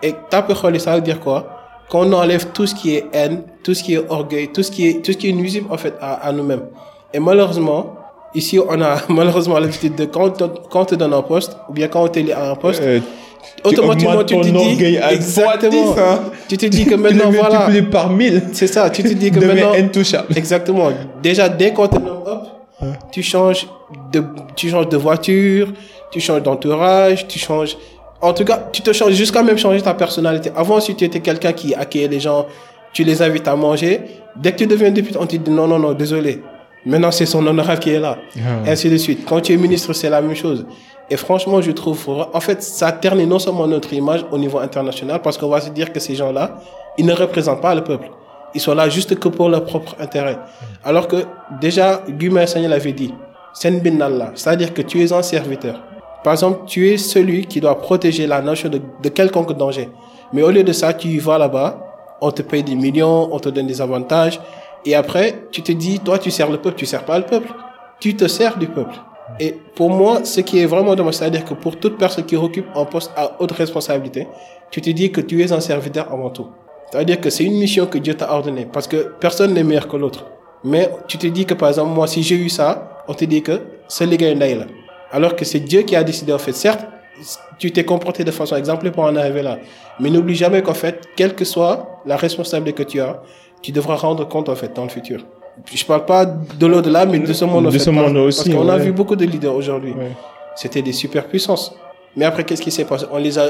Et xol ça veut dire quoi? Qu'on enlève tout ce qui est haine, tout ce qui est orgueil, tout ce qui est, tout ce qui est nuisible en fait à, à nous-mêmes. Et malheureusement, ici, on a malheureusement l'habitude de quand on, te, quand on te donne un poste, ou bien quand on t'élit à un poste,
Euh,
automatiquement
augmentes
tu te dis,
à
exactement,
10, hein.
tu te dis que
Tu
maintenant
le
voilà,
multiplies par mille.
c'est ça, tu te dis que maintenant,
intouchable.
Exactement. Déjà, dès qu'on te nomme, hop, tu changes de, tu changes de voiture, tu changes d'entourage, tu changes, en tout cas, tu te changes jusqu'à même changer ta personnalité. Avant, si tu étais quelqu'un qui accueillait les gens, tu les invites à manger. Dès que tu deviens député, on te dit non, non, non, désolé. Maintenant, c'est son honorable qui est là.
Ah.
Ainsi de suite. Quand tu es ministre, c'est la même chose. Et franchement, je trouve, en fait, ça ternit non seulement notre image au niveau international, parce qu'on va se dire que ces gens-là, ils ne représentent pas le peuple. Ils sont là juste que pour leur propre intérêt. Alors que, déjà, Guy Seigneur l'avait dit, c'est-à-dire que tu es un serviteur. Par exemple, tu es celui qui doit protéger la nation de, de quelconque danger. Mais au lieu de ça, tu y vas là-bas, on te paye des millions, on te donne des avantages, et après, tu te dis, toi, tu sers le peuple, tu sers pas le peuple. Tu te sers du peuple. Et pour moi, ce qui est vraiment dommage, c'est-à-dire que pour toute personne qui occupe un poste à haute responsabilité, tu te dis que tu es un serviteur avant tout. C'est-à-dire que c'est une mission que Dieu t'a ordonnée, parce que personne n'est meilleur que l'autre. Mais tu te dis que, par exemple, moi, si j'ai eu ça, on te dit que c'est les gars là. Alors que c'est Dieu qui a décidé, en fait. Certes, tu t'es comporté de façon exemplaire pour en arriver là. Mais n'oublie jamais qu'en fait, quelle que soit la responsabilité que tu as, tu devras rendre compte, en fait, dans le futur. Je parle pas de l'au-delà, mais de ce monde, en
De
fait,
ce
parce-
monde aussi,
Parce qu'on a vu beaucoup de leaders aujourd'hui.
Ouais.
C'était des superpuissances. Mais après, qu'est-ce qui s'est passé? On les a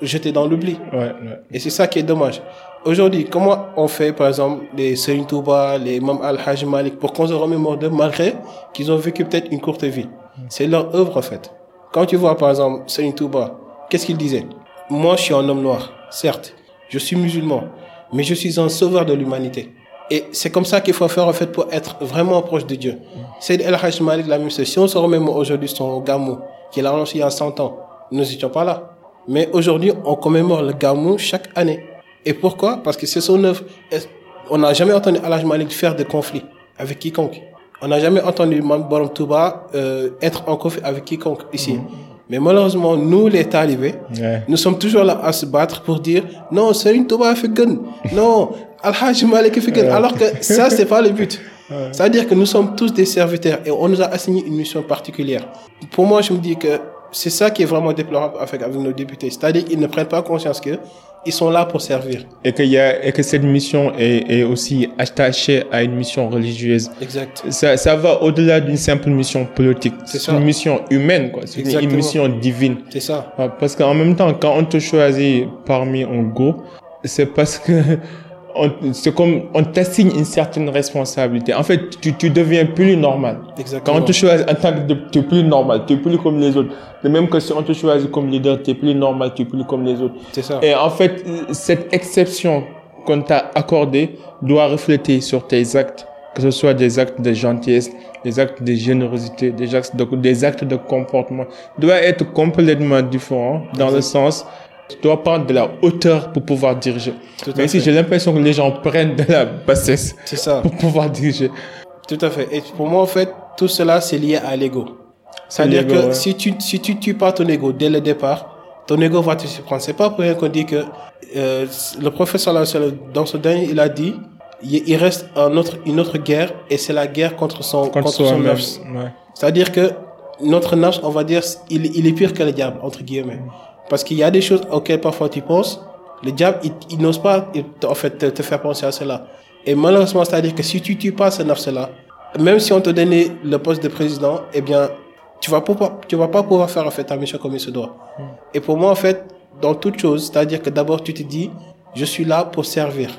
jetés dans l'oubli.
Ouais.
Et c'est ça qui est dommage. Aujourd'hui, comment on fait, par exemple, les Serigne Touba, les Imam Al-Hajj Malik, pour qu'on se remémore d'eux, malgré qu'ils ont vécu peut-être une courte vie? C'est leur œuvre, en fait. Quand tu vois, par exemple, Serigne Touba, qu'est-ce qu'il disait? Moi, je suis un homme noir, certes. Je suis musulman, mais je suis un sauveur de l'humanité. Et c'est comme ça qu'il faut faire, en fait, pour être vraiment proche de Dieu. C'est El-Hajj Malik, la même chose. Si on se remémore aujourd'hui son gamou, qu'il a lancé il y a 100 ans, nous n'étions pas là. Mais aujourd'hui, on commémore le gamou chaque année. Et pourquoi? Parce que c'est son œuvre. On n'a jamais entendu Alaj Malik faire de conflit avec quiconque. On n'a jamais entendu Borom Touba euh, être en conflit avec quiconque ici. Mais malheureusement, nous, les talibés,
Ouais.
nous sommes toujours là à se battre pour dire non, Serigne Touba fait gun. Non, Al-Hajj Malik. Alors que ça, c'est pas le but. C'est-à-dire que nous sommes tous des serviteurs et on nous a assigné une mission particulière. Pour moi, je me dis que c'est ça qui est vraiment déplorable avec, avec nos députés. C'est-à-dire qu'ils ne prennent pas conscience que ils sont là pour servir.
Et que, y a, et que cette mission est, est aussi attachée à une mission religieuse.
Exact.
Ça, ça va au-delà d'une simple mission politique.
C'est
une mission humaine, quoi. C'est une- mission divine.
C'est ça.
Ah, Parce qu'en même temps, quand on te choisit parmi un groupe, c'est parce que c'est comme on t'assigne une certaine responsabilité. En fait, tu, tu deviens plus normal. Quand
Exactement.
on te choisit en tant que tu es plus normal, tu es plus comme les autres. De même que si on te choisit comme leader, tu es plus normal, tu es plus comme les autres.
C'est ça.
Et en fait, cette exception qu'on t'a accordée doit refléter sur tes actes, que ce soit des actes de gentillesse, des actes de générosité, des actes de, des actes de comportement, doit être complètement différent dans le sens, tu dois prendre de la hauteur pour pouvoir diriger.
Tout
Mais ici, j'ai l'impression que les gens prennent de la bassesse
ça.
pour pouvoir diriger.
Tout à fait. Et pour moi, en fait, tout cela, c'est lié à l'ego. C'est-à-dire que
ouais.
si tu si tu tues pas ton ego dès le départ, ton ego va te surprendre. C'est pas pour rien qu'on dit que euh, le professeur dans ce dernier, il a dit, il reste un autre, une autre guerre et c'est la guerre contre son, contre, son nafs. C'est-à-dire que notre nafs, on va dire, il, il est pire que le diable, entre guillemets. Parce qu'il y a des choses auxquelles parfois tu penses, le diable, il, n'ose pas, en fait, te, faire penser à cela. Et malheureusement, c'est-à-dire que si tu tues pas ce nafs-là, même si on te donnait le poste de président, eh bien, tu vas pas, tu vas pas pouvoir faire, en fait, ta mission comme il se doit. Hmm. Et pour moi, en fait, dans toute chose, c'est-à-dire que d'abord, tu te dis, je suis là pour servir.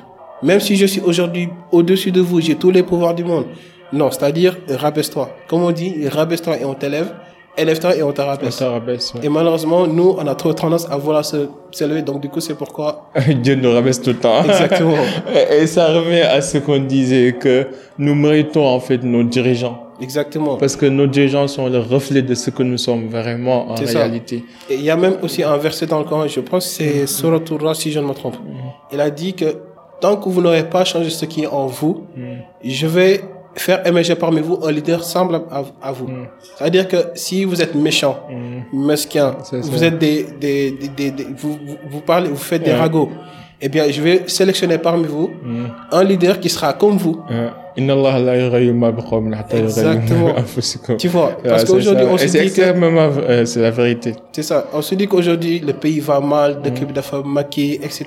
Même si je suis aujourd'hui au-dessus de vous, j'ai tous les pouvoirs du monde. Non, c'est-à-dire, rabaisse-toi. Comme on dit, rabaisse-toi et on t'élève. Élève-toi et on te rabaisse. Et malheureusement, nous, on a trop tendance à vouloir s'élever. Donc, du coup, c'est pourquoi.
Dieu nous rabaisse tout le temps.
Exactement.
et ça revient à ce qu'on disait, que nous méritons, en fait, nos dirigeants.
Exactement.
Parce que nos dirigeants sont le reflet de ce que nous sommes vraiment en réalité.
Et il y a même aussi un verset dans le Coran, je pense que c'est Surah Tourah, si je ne me trompe. Mm-hmm. Il a dit que tant que vous n'aurez pas changé ce qui est en vous, mm. je vais faire émerger parmi vous un leader semblable à, vous. Mm. C'est-à-dire que si vous êtes méchant, mm. mesquin, vous êtes des, des, des, des, vous, vous parlez, vous faites des ragots, eh bien, je vais sélectionner parmi vous mm. un leader qui sera comme vous. Exactement. tu vois, parce qu'aujourd'hui, on se dit que...
Euh, c'est la vérité.
C'est ça. On se dit qu'aujourd'hui, le pays va mal, de de d'affaires etc.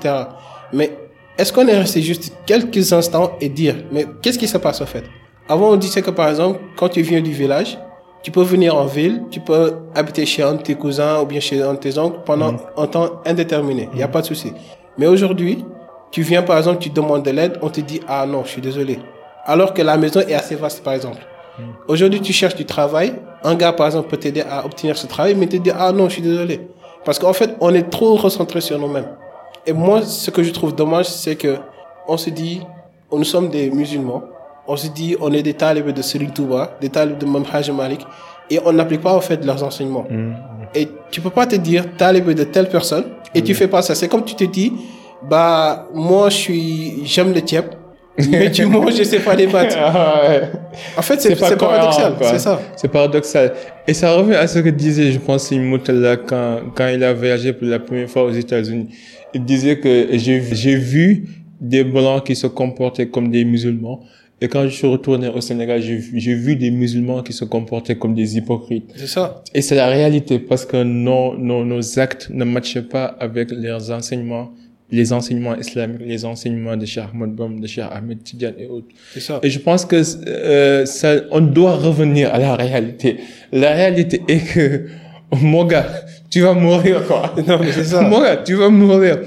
Mais est-ce qu'on est resté juste quelques instants et dire, mais qu'est-ce qui se passe en fait? Avant, on disait que par exemple, quand tu viens du village, tu peux venir en ville, tu peux habiter chez un de tes cousins ou bien chez un de tes oncles pendant mm. un temps indéterminé. Il n'y a mm. pas de souci. Mais aujourd'hui, tu viens par exemple, tu demandes de l'aide, on te dit ah non, je suis désolé. Alors que la maison est assez vaste par exemple. Mm. Aujourd'hui, tu cherches du travail, un gars par exemple peut t'aider à obtenir ce travail, mais te dit ah non, je suis désolé. Parce qu'en fait, on est trop recentré sur nous-mêmes. Et moi, ce que je trouve dommage, c'est que on se dit, nous sommes des musulmans, on se dit, on est des talibés de Serigne Touba, des talibés de Mam Malik, et on n'applique pas en fait leurs enseignements. Mm. Et tu peux pas te dire talibé de telle personne, et tu mm. fais pas ça. C'est comme tu te dis, bah, moi, je suis, j'aime le tiep, mais tu manges, je sais pas les pâtes. Ah en fait, c'est paradoxal, c'est ça.
C'est paradoxal. Et ça revient à ce que disait, je pense, là quand, quand il a voyagé pour la première fois aux États-Unis. Il disait que j'ai vu des blancs qui se comportaient comme des musulmans, et quand je suis retourné au Sénégal, j'ai vu des musulmans qui se comportaient comme des hypocrites.
C'est ça.
Et c'est la réalité parce que nos, nos, nos actes ne matchaient pas avec leurs enseignements, les enseignements islamiques, les enseignements de Cheikh Ahmed Bam, de Cheikh Ahmed Tidjan et autres.
C'est ça.
Et je pense que euh, ça, on doit revenir à la réalité. La réalité est que, mon gars, tu vas mourir quoi.
Non mais c'est ça.
Mon gars, tu vas mourir.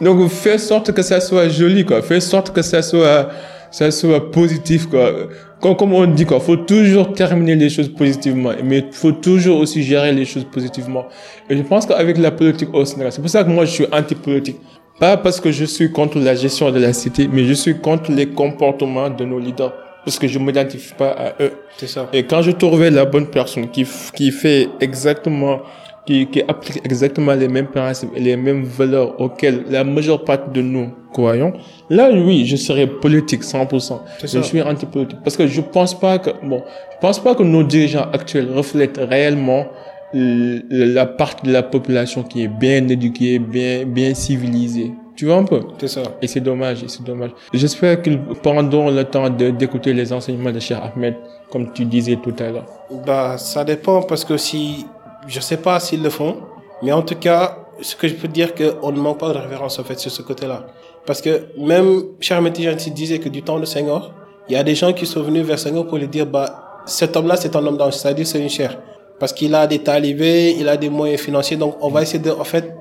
Donc fais sorte que ça soit joli quoi. Fais sorte que ça soit ça soit positif, quoi. Comme, comme on dit, quoi, faut toujours terminer les choses positivement, mais faut toujours aussi gérer les choses positivement. Et je pense qu'avec la politique au Sénégal, c'est pour ça que moi je suis anti-politique. Pas parce que je suis contre la gestion de la cité, mais je suis contre les comportements de nos leaders. Parce que je m'identifie pas à eux.
C'est ça.
Et quand je trouvais la bonne personne qui, qui fait exactement qui, qui applique exactement les mêmes principes et les mêmes valeurs auxquelles la majeure partie de nous croyons, là, oui, je serais politique 100%. Je suis anti-politique. Parce que je pense pas que, bon, je pense pas que nos dirigeants actuels reflètent réellement la partie de la population qui est bien éduquée, bien, bien civilisée. Tu vois un peu?
C'est ça.
Et c'est dommage, c'est dommage. J'espère qu'ils prendront le temps d'écouter les enseignements de Cheikh Ahmed, comme tu disais tout à l'heure.
Bah, ça dépend parce que si je sais pas s'ils le font, mais en tout cas, ce que je peux dire, qu'on ne manque pas de référence en fait sur ce côté-là. Parce que même Charles Métijanti disait que du temps de Senghor, il y a des gens qui sont venus vers Senghor pour lui dire, bah, cet homme-là, c'est un homme d'ange, c'est-à-dire c'est une chair. Parce qu'il a des talibés, il a des moyens financiers, donc on va essayer de, en fait,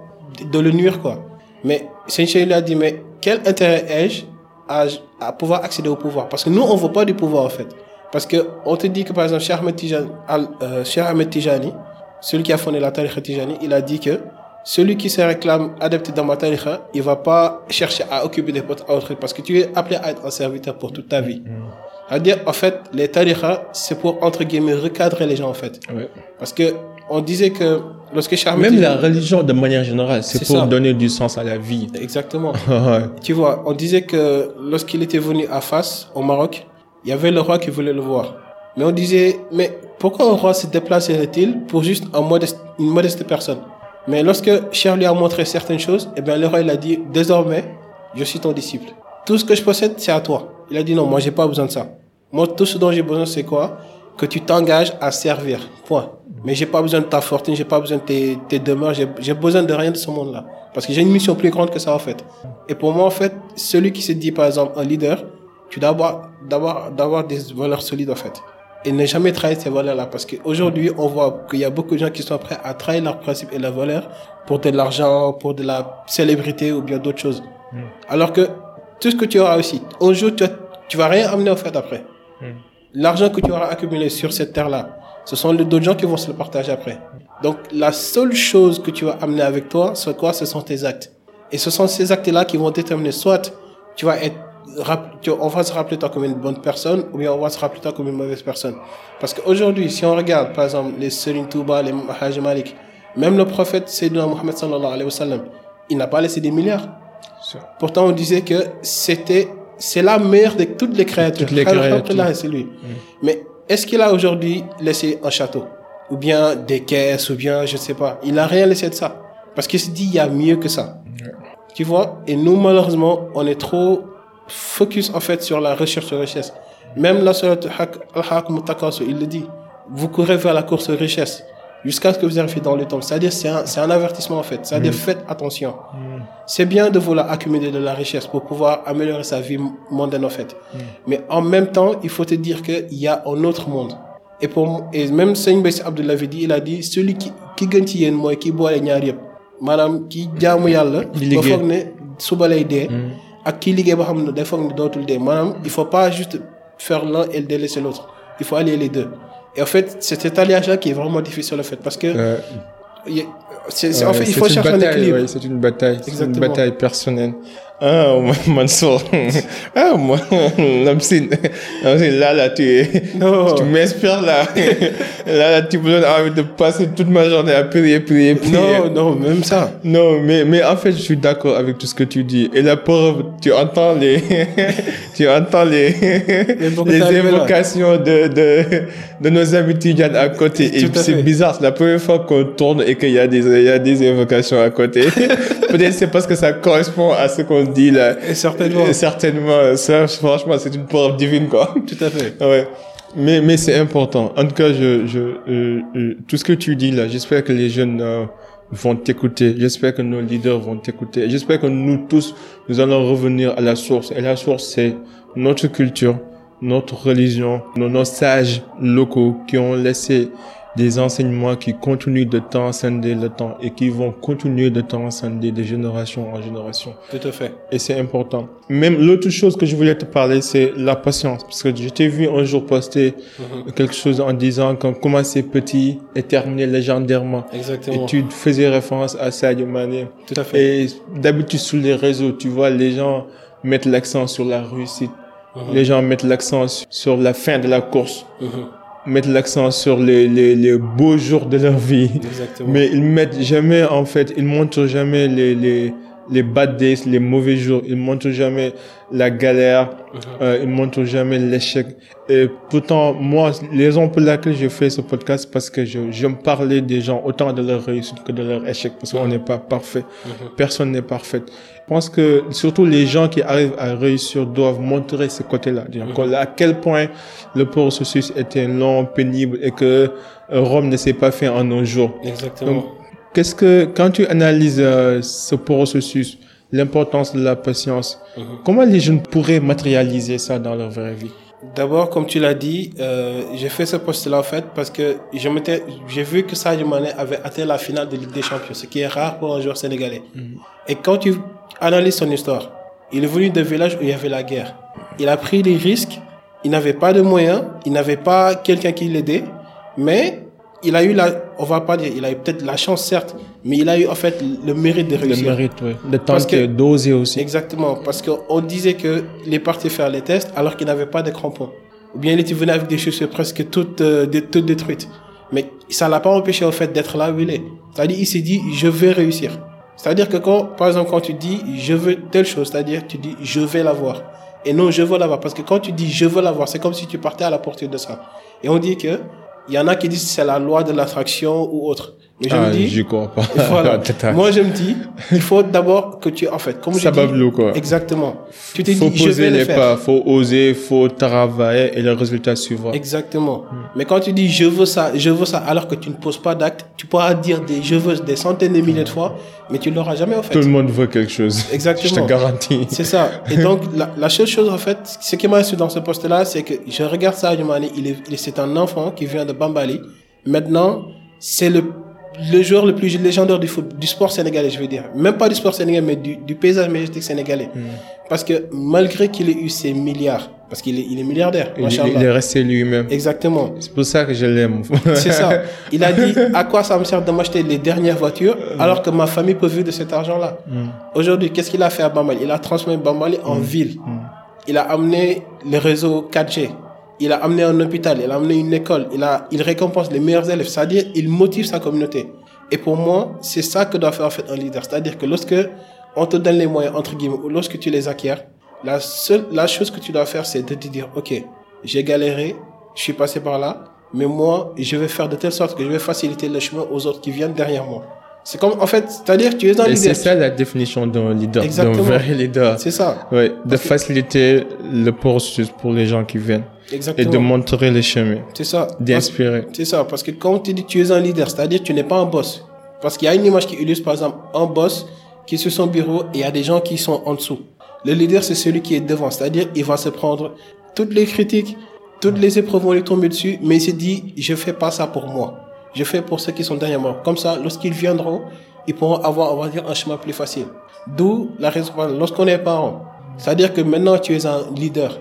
de le nuire, quoi. Mais Senghor lui a dit, mais quel intérêt ai-je à, pouvoir accéder au pouvoir? Parce que nous, on veut pas du pouvoir, en fait. Parce que on te dit que, par exemple, Cheikh Ahmed euh, celui qui a fondé la tariqa Tijani, il a dit que celui qui se réclame adepte dans ma tariqa, il va pas chercher à occuper des postes à autre parce que tu es appelé à être un serviteur pour toute ta vie. C'est-à-dire, en fait, les tariqa, c'est pour, entre guillemets, recadrer les gens, en fait. Parce que, on disait que lorsque
Même la religion, de manière générale, c'est pour donner du sens à la vie.
Exactement. tu vois, on disait que lorsqu'il était venu à Fas, au Maroc, il y avait le roi qui voulait le voir. Mais on disait, mais pourquoi un roi se déplacerait-il pour juste une modeste personne? Mais lorsque Cher lui a montré certaines choses, eh bien, le roi, il a dit, désormais, je suis ton disciple. Tout ce que je possède, c'est à toi. Il a dit, non, moi, j'ai pas besoin de ça. Moi, tout ce dont j'ai besoin, c'est quoi? Que tu t'engages à servir. Point. Mais j'ai pas besoin de ta fortune, j'ai pas besoin de tes, tes demeures, j'ai besoin de rien de ce monde-là. Parce que j'ai une mission plus grande que ça, en fait. Et pour moi, en fait, celui qui se dit, par exemple, un leader, tu dois avoir, des valeurs solides, en fait. Et ne jamais trahir ces valeurs-là. Parce qu'aujourd'hui, on voit qu'il y a beaucoup de gens qui sont prêts à trahir leurs principes et leurs valeurs pour de l'argent, pour de la célébrité ou bien d'autres choses. Alors que tout ce que tu auras aussi, un jour, tu, vas- tu vas rien amener, en fait, après. L'argent que tu auras accumulé sur cette terre-là, ce sont les- d'autres gens qui vont se le partager après. Donc, la seule chose que tu vas amener avec toi, c'est quoi? Ce sont tes actes. Et ce sont ces actes-là qui vont déterminer soit tu vas être, on va se rappeler toi comme une bonne personne, ou bien on va se rappeler toi comme une mauvaise personne. Parce qu'aujourd'hui, si on regarde, par exemple, les Serine Touba, les Hajj Malik, même le prophète Sayyidina Muhammad sallallahu alayhi wa sallam, il n'a pas laissé des milliards. Pourtant, on disait que c'était, c'est la meilleure de toutes les créatures.
Toutes les créatures.
c'est lui. Mais est-ce qu'il a aujourd'hui laissé un château? Ou bien des caisses, ou bien, je sais pas. Il a rien laissé de ça. Parce qu'il se dit, il y a mieux que ça. Tu vois? Et nous, malheureusement, on est trop focus, en fait, sur la recherche de richesse. Même la surat il le dit. Vous courez vers la course aux richesses. Jusqu'à ce que vous arriviez dans le temps. C'est-à-dire, c'est un, c'est un avertissement, en fait. C'est-à-dire, faites attention. C'est bien de vouloir accumuler de la richesse pour pouvoir améliorer sa vie mondaine, en fait. Mais en même temps, il faut te dire qu'il y a un autre monde. Et pour et même Seigne Bass Abdullah dit, il a dit, celui qui, qui gën ci yéen mooy ki boole ñaar yëpp. Maanaam ki jaamu yàlla. Ba
liggéey.
foog ne suba lay dee. Ak ki liggéey ba xam ne day foog dootul dee. Maanaam, il faut pas juste faire l'un et délaisser l'autre. Il faut allier les deux. Et en fait, c'est cet alliage-là qui est vraiment difficile, en fait, parce que,
Euh,
c'est, c'est- en fait, il faut chercher un
bataille,
équilibre.
ouais, c'est une bataille, c'est une bataille personnelle. Ah, Mansour. Ah, moi. Lamsine, là, là, tu es,
Non.
tu m'inspires, là. Là, là, tu me donnes envie de passer toute ma journée à prier, prier, prier.
Non, non, même ça.
Non, mais, mais en fait, je suis d'accord avec tout ce que tu dis. Et la preuve, tu entends les, tu entends les, les évocations de, de, de nos amis Tidjane à côté. Et c'est bizarre, c'est la première fois qu'on tourne et qu'il y a des, il y a des évocations à côté. Peut-être c'est parce que ça correspond à ce qu'on
Et certainement.
Et certainement, ça, franchement, c'est une preuve divine, quoi.
Tout à fait.
Ouais. Mais, mais c'est important. En tout cas, je, je, euh, euh, tout ce que tu dis là, j'espère que les jeunes euh, vont t'écouter. J'espère que nos leaders vont t'écouter. J'espère que nous tous, nous allons revenir à la source. Et la source, c'est notre culture, notre religion, nos, nos sages locaux qui ont laissé des enseignements qui continuent de transcender le temps et qui vont continuer de transcender de génération en génération
Tout à fait.
et c'est important. Même l'autre chose que je voulais te parler, c'est la patience. Parce que je t'ai vu un jour poster quelque chose en disant qu'on commençait petit et terminait légendairement. Et
Exactement.
tu faisais référence à Sadio Mané.
Tout à fait.
Et d'habitude sur les réseaux, tu vois, les gens mettent l'accent sur la réussite.
Mhm.
Les gens mettent l'accent sur la fin de la course.
Mhm.
Mettent l'accent sur les, les, les beaux jours de leur vie.
Exactement.
Mais ils mettent jamais, en fait, ils montrent jamais les, les, les bad days, les mauvais jours. Ils montrent jamais la galère. Euh, ils montrent jamais l'échec. Et pourtant, moi, les raisons pour lesquelles je fais ce podcast, parce que je, j'aime parler des gens, autant de leur réussite que de leur échec, parce qu'on n'est pas parfait. Personne n'est parfait. Je pense que surtout les gens qui arrivent à réussir doivent montrer ce côté-là. Qu'on- à quel point le processus était long, pénible et que Rome ne s'est pas fait en un jour.
Exactement.
Donc, qu'est-ce que, quand tu analyses euh, ce processus, l'importance de la patience, comment les jeunes pourraient matérialiser ça dans leur vraie vie?
D'abord, comme tu l'as dit, euh, j'ai fait ce poste-là en fait parce que je m'étais, j'ai vu que Sadio Mané avait atteint la finale de Ligue des Champions, ce qui est rare pour un joueur sénégalais. Et quand tu analyses son histoire, il est venu d'un village où il y avait la guerre. Il a pris des risques, il n'avait pas de moyens, il n'avait pas quelqu'un qui l'aidait, mais il a eu la, on va pas dire, il a eu peut-être la chance certes, mais il a eu en fait le mérite de
Le
réussir.
mérite, oui. De
Parce
tenter,
que-
d'oser aussi.
Exactement, parce qu'on disait que il est parti faire les tests alors qu'il n'avait pas de crampons. Ou bien il était venu avec des chaussures presque toutes, euh, toutes détruites. Mais ça l'a pas empêché au fait d'être là où il est. C'est-à-dire, il s'est dit, je vais réussir. C'est-à-dire que quand, par exemple, quand tu dis, je veux telle chose, c'est-à-dire, tu dis, je vais l'avoir. Et non, je veux l'avoir. Parce que quand tu dis, je veux l'avoir, c'est comme si tu partais à la portée de ça. Et on dit que, il y en a qui disent c'est la loi de l'attraction ou autre. Mais je
ah,
me dis,
crois pas.
voilà. Moi, je me dis, il faut d'abord que tu, en fait, comme je dis,
quoi.
exactement. Tu t'es
faut
dit, je vais
poser
le
les
faire.
pas, faut oser, faut travailler et le résultat suivra.
Exactement. Mais quand tu dis je veux ça, je veux ça, alors que tu ne poses pas d'acte, tu pourras dire des je veux des centaines de milliers de fois, mais tu l'auras jamais en fait.
Tout le monde veut quelque chose.
Exactement.
Je te garantis.
C'est ça. Et donc, la, la seule chose, en fait, ce qui m'a dans ce poste-là, c'est que je regarde ça, Mané, il est, il- c'est un enfant qui vient de Bambali. Maintenant, c'est le, le joueur le plus légendaire du, foot, du sport sénégalais, je veux dire. Même pas du sport sénégalais, mais du, du paysage médiatique sénégalais. Parce que malgré qu'il ait eu ses milliards, parce qu'il est, il est milliardaire,
Il, est resté lui-même.
Exactement.
C'est pour ça que je l'aime.
C'est ça. Il a dit à quoi ça me sert de m'acheter les dernières voitures alors que ma famille peut vivre de cet argent-là? Aujourd'hui, qu'est-ce qu'il a fait à Bambali? Il a transformé Bambali en ville. Il a amené le réseau 4G. Il a amené un hôpital. Il a amené une école. Il a, il récompense les meilleurs élèves. C'est-à-dire, il motive sa communauté. Et pour moi, c'est ça que doit faire en fait un leader. C'est-à-dire que lorsque on te donne les moyens entre guillemets ou lorsque tu les acquiers, la seule, la chose que tu dois faire, c'est de te dire, ok, j'ai galéré, je suis passé par là, mais moi, je vais faire de telle sorte que je vais faciliter le chemin aux autres qui viennent derrière moi. C'est comme, en fait, c'est-à-dire, tu es un
Et c'est ça la définition d'un leader, d'un vrai leader.
C'est ça.
Ouais, de faciliter le processus pour les gens qui viennent et
Exactement.
de montrer les chemins,
C'est ça.
D'inspirer.
C'est ça, parce que quand tu dis tu es un leader, c'est-à-dire tu n'es pas un boss. Parce qu'il y a une image qui illustre, par exemple, un boss qui est sur son bureau et il y a des gens qui sont en dessous. Le leader, c'est celui qui est devant, c'est-à-dire il va se prendre toutes les critiques, toutes les épreuves vont lui tomber dessus, mais il se dit, je fais pas ça pour moi. Je fais pour ceux qui sont derrière moi. Comme ça, lorsqu'ils viendront, ils pourront avoir, on va dire, un chemin plus facile. D'où la raison, lorsqu'on est parent, c'est-à-dire que maintenant tu es un leader.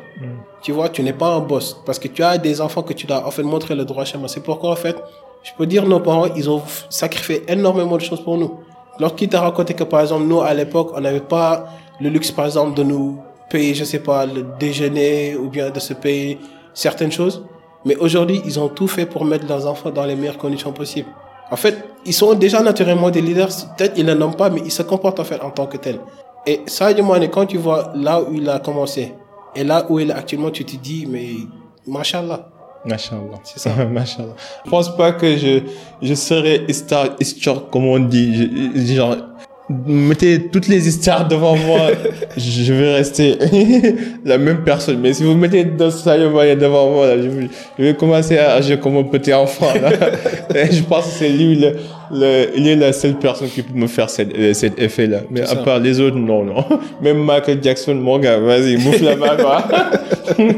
Tu vois, tu n'es pas un boss parce que tu as des enfants que tu dois en fait montrer le droit chemin. C'est pourquoi en fait, je peux dire nos parents, ils ont sacrifié énormément de choses pour nous. Lorsqu'ils t'ont raconté que par exemple nous à l'époque, on n'avait pas le luxe par exemple de nous payer, je sais pas, le déjeuner ou bien de se payer certaines choses, mais aujourd'hui ils ont tout fait pour mettre leurs enfants dans les meilleures conditions possibles. En fait, ils sont déjà naturellement des leaders. Peut-être ils ne nomment pas, mais ils se comportent en fait en tant que tels. Et Sadio Mane, quand tu vois là où il a commencé et là où il est actuellement, tu te dis, mais machallah.
Machallah.
C'est ça.
Machallah. Je pense pas que je, je serais histoire, histoire, comme on dit. Je- genre, mettez toutes les histoires devant moi, je vais rester la même personne. Mais si vous mettez Mane devant moi, là, je, vais- je vais commencer à agir comme un petit enfant. Là. Et je pense que c'est lui, le, le, il est la seule personne qui peut me faire cet, cet effet-là. Mais à part les autres, non, non. Même Michael Jackson, mon gars, vas-y, mouffe là-bas,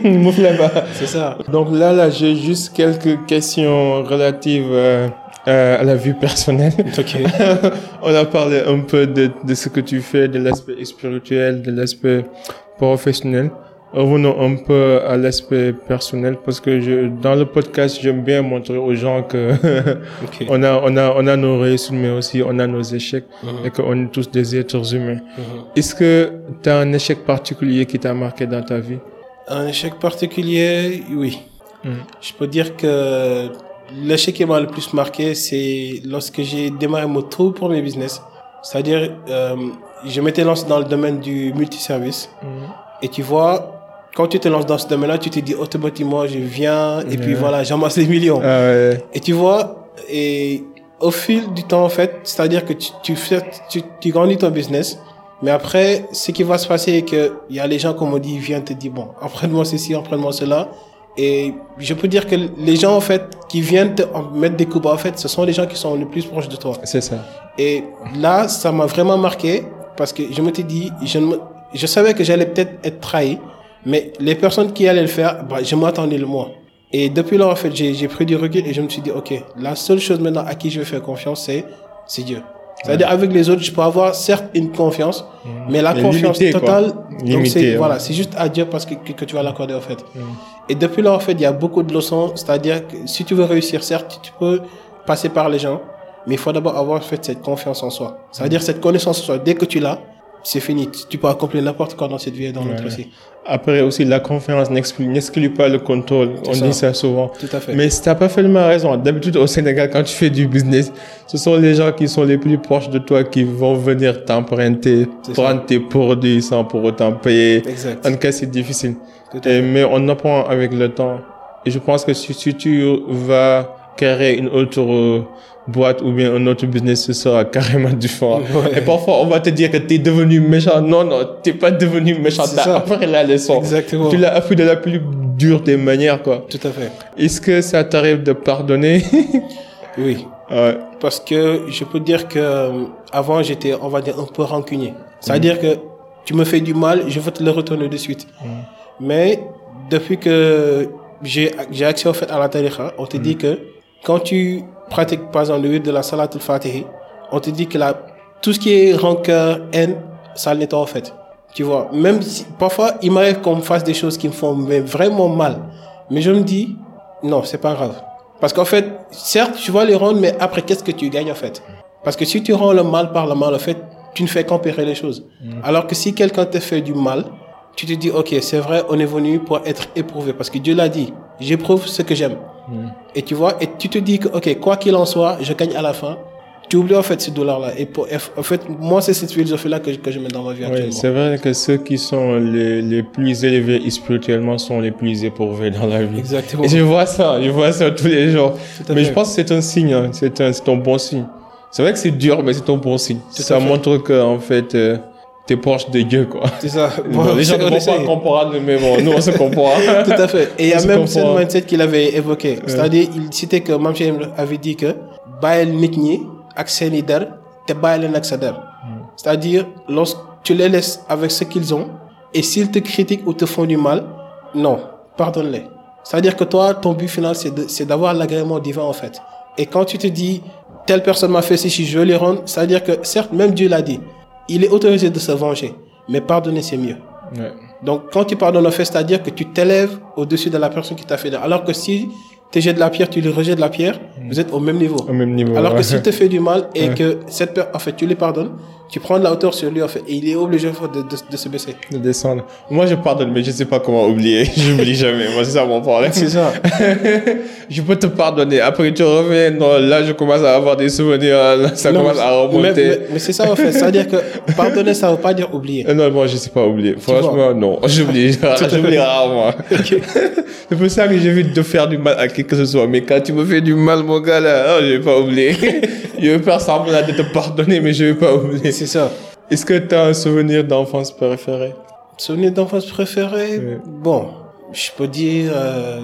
mouffe là-bas.
C'est ça.
Donc là, là, j'ai juste quelques questions relatives euh, euh, à la vie personnelle. On a parlé un peu de, de ce que tu fais, de l'aspect spirituel, de l'aspect professionnel. Revenons un peu à l'aspect personnel parce que je, dans le podcast, j'aime bien montrer aux gens que on a, on a, on a nos réussites, mais aussi on a nos échecs et qu'on est tous des êtres humains. Est-ce que tu as un échec particulier qui t'a marqué dans ta vie?
Un échec particulier, oui.
Mhm.
Je peux dire que l'échec qui m'a le plus marqué, c'est lorsque j'ai démarré mon tout premier business. C'est-à-dire, euh, je m'étais lancé dans le domaine du multiservice. Et tu vois, quand tu te lances dans ce domaine-là, tu te dis automatiquement, je viens, et puis voilà, j'amasse les millions.
Ah ouais.
Et tu vois, et au fil du temps, en fait, c'est-à-dire que tu, tu, fais, tu, tu grandis ton business, mais après, ce qui va se passer est que il y a les gens, comme on dit, ils viennent te dire, bon, apprends-moi ceci, apprends-moi cela. Et je peux dire que les gens, en fait, qui viennent te mettre des coups bas, en fait, ce sont les gens qui sont les plus proches de toi.
C'est ça.
Et là, ça m'a vraiment marqué parce que je m'étais dit, je, ne me- je savais que j'allais peut-être être trahi, mais les personnes qui allaient le faire, bah, je m'attendais le moins. Et depuis là, en fait, j'ai pris du recul et je me suis dit, OK, la seule chose maintenant à qui je vais faire confiance, c'est Dieu. C'est-à-dire, avec les autres, je peux avoir certes une confiance, mais la
Mais
confiance
limitée, quoi.
totale, donc c'est
ouais.
voilà, c'est juste à Dieu parce que, que, que tu vas l'accorder, en fait. Et depuis là, en fait, il y a beaucoup de leçons. C'est-à-dire que si tu veux réussir, certes, tu peux passer par les gens, mais il faut d'abord avoir fait cette confiance en soi. C'est-à-dire cette connaissance en soi. Dès que tu l'as, c'est fini. Tu- peux accomplir n'importe quoi dans cette vie et dans l'autre
Ouais.
aussi.
Après aussi, la confiance n'exclut pas le contrôle. On
ça.
dit ça souvent.
Tout à fait.
Mais tu n'as pas fait raison. D'habitude, au Sénégal, quand tu fais du business, ce sont les gens qui sont les plus proches de toi qui vont venir t'emprunter,
ça.
prendre tes produits sans pour autant payer.
Exact.
En tout cas, c'est difficile.
Tout à
Et-
fait.
mais on apprend avec le temps. Et je pense que si, si tu vas créer une autre boîte ou bien un autre business, ce sera carrément différent.
Ouais.
Et parfois, on va te dire que tu es devenu méchant. Non, non, t'es pas devenu méchant. T'as appris la leçon.
Exactement.
Tu l'as appris de la plus dure des manières, quoi.
Tout à fait.
Est-ce que ça t'arrive de pardonner?
Oui.
Ouais.
Parce que je peux dire que euh, avant j'étais, on va dire, un peu rancunier. C'est-à-dire que tu me fais du mal, je veux te le retourner de suite. Mais depuis que j'ai accès au fait à la tariqa, on te dit que quand tu pratiques par exemple le wird de la salat al-fatihi, on te dit que la, tout ce qui est rancœur, haine, ça nettoie en fait. Tu vois, même si parfois il m'arrive qu'on me fasse des choses qui me font mais vraiment mal. Mais je me dis, non, c'est pas grave. Parce qu'en fait, certes, tu vas les rendre, mais après, qu'est-ce que tu gagnes en fait? Parce que si tu rends le mal par le mal, en fait, tu ne fais qu'empirer les choses. Alors que si quelqu'un te fait du mal, tu te dis, ok, c'est vrai, on est venu pour être éprouvé. Parce que Dieu l'a dit, j'éprouve ce que j'aime. Et tu vois, et tu te dis que, ok, quoi qu'il en soit, je gagne à la fin. Tu oublies en fait ce dollar-là. Et pour, en fait, moi, c'est cette philosophie-là que, je- que je mets dans ma vie
Oui,
actuellement.
c'est vrai que ceux qui sont les, les plus élevés spirituellement sont les plus éprouvés dans la vie.
Exactement.
Et je vois ça, je vois ça tous les jours. Mais
fait.
je pense que c'est un signe, hein. c'est un, un bon signe. C'est vrai que c'est dur, mais c'est un bon signe.
Tout
ça montre que, en fait, euh, t'es proche de Dieu, quoi.
C'est ça.
Bon, les gens ne
on
vont pas comprendre, mais bon, nous, on se comprend.
Tout à fait. Et il y a même ce
comprend.
mindset qu'il avait évoqué. C'est-à-dire, il citait que Mam Cheikh avait dit que bàyyil nit ñi ak seeni der te sa der. C'est-à-dire, lorsque tu les laisses avec ce qu'ils ont, et s'ils te critiquent ou te font du mal, non, pardonne-les. C'est-à-dire que toi, ton but final, c'est d'avoir l'agrément divin, en fait. Et quand tu te dis, telle personne m'a fait ceci, je les rendre, c'est-à-dire que, certes, même Dieu l'a dit, il est autorisé de se venger, mais pardonner, c'est mieux.
Ouais.
Donc, quand tu pardonnes en fait, c'est-à-dire que tu t'élèves au-dessus de la personne qui t'a fait. de- Alors que si tu jettes de la pierre, tu lui rejettes de la pierre, vous êtes au même niveau.
Au même niveau.
Alors
ouais.
que s'il te fait du mal et
Ouais.
que cette personne, en fait, tu lui pardonnes, tu prends de la hauteur sur lui, en fait, et il est obligé de, de, de se baisser.
de descendre. Moi, je pardonne, mais je sais pas comment oublier. J'oublie jamais. Moi, c'est ça mon problème.
C'est ça.
je peux te pardonner. Après, tu reviens. Non, là, je commence à avoir des souvenirs. Là, ça
Non,
commence à remonter.
mais- mais c'est ça, en fait. C'est-à-dire que pardonner, ça veut pas dire oublier.
Euh, Non, moi, je sais pas oublier. Franchement, non. J'oublie. J'oublie rarement. c'est pour ça que j'évite de faire du mal à qui que ce soit. Mais quand tu me fais du mal, mon gars, là, oh, je vais pas oublier. je vais faire semblant de te pardonner, mais je vais pas oublier.
C'est ça.
Est-ce que tu as un souvenir d'enfance préféré?
Souvenir d'enfance préféré? Bon, je peux dire, euh,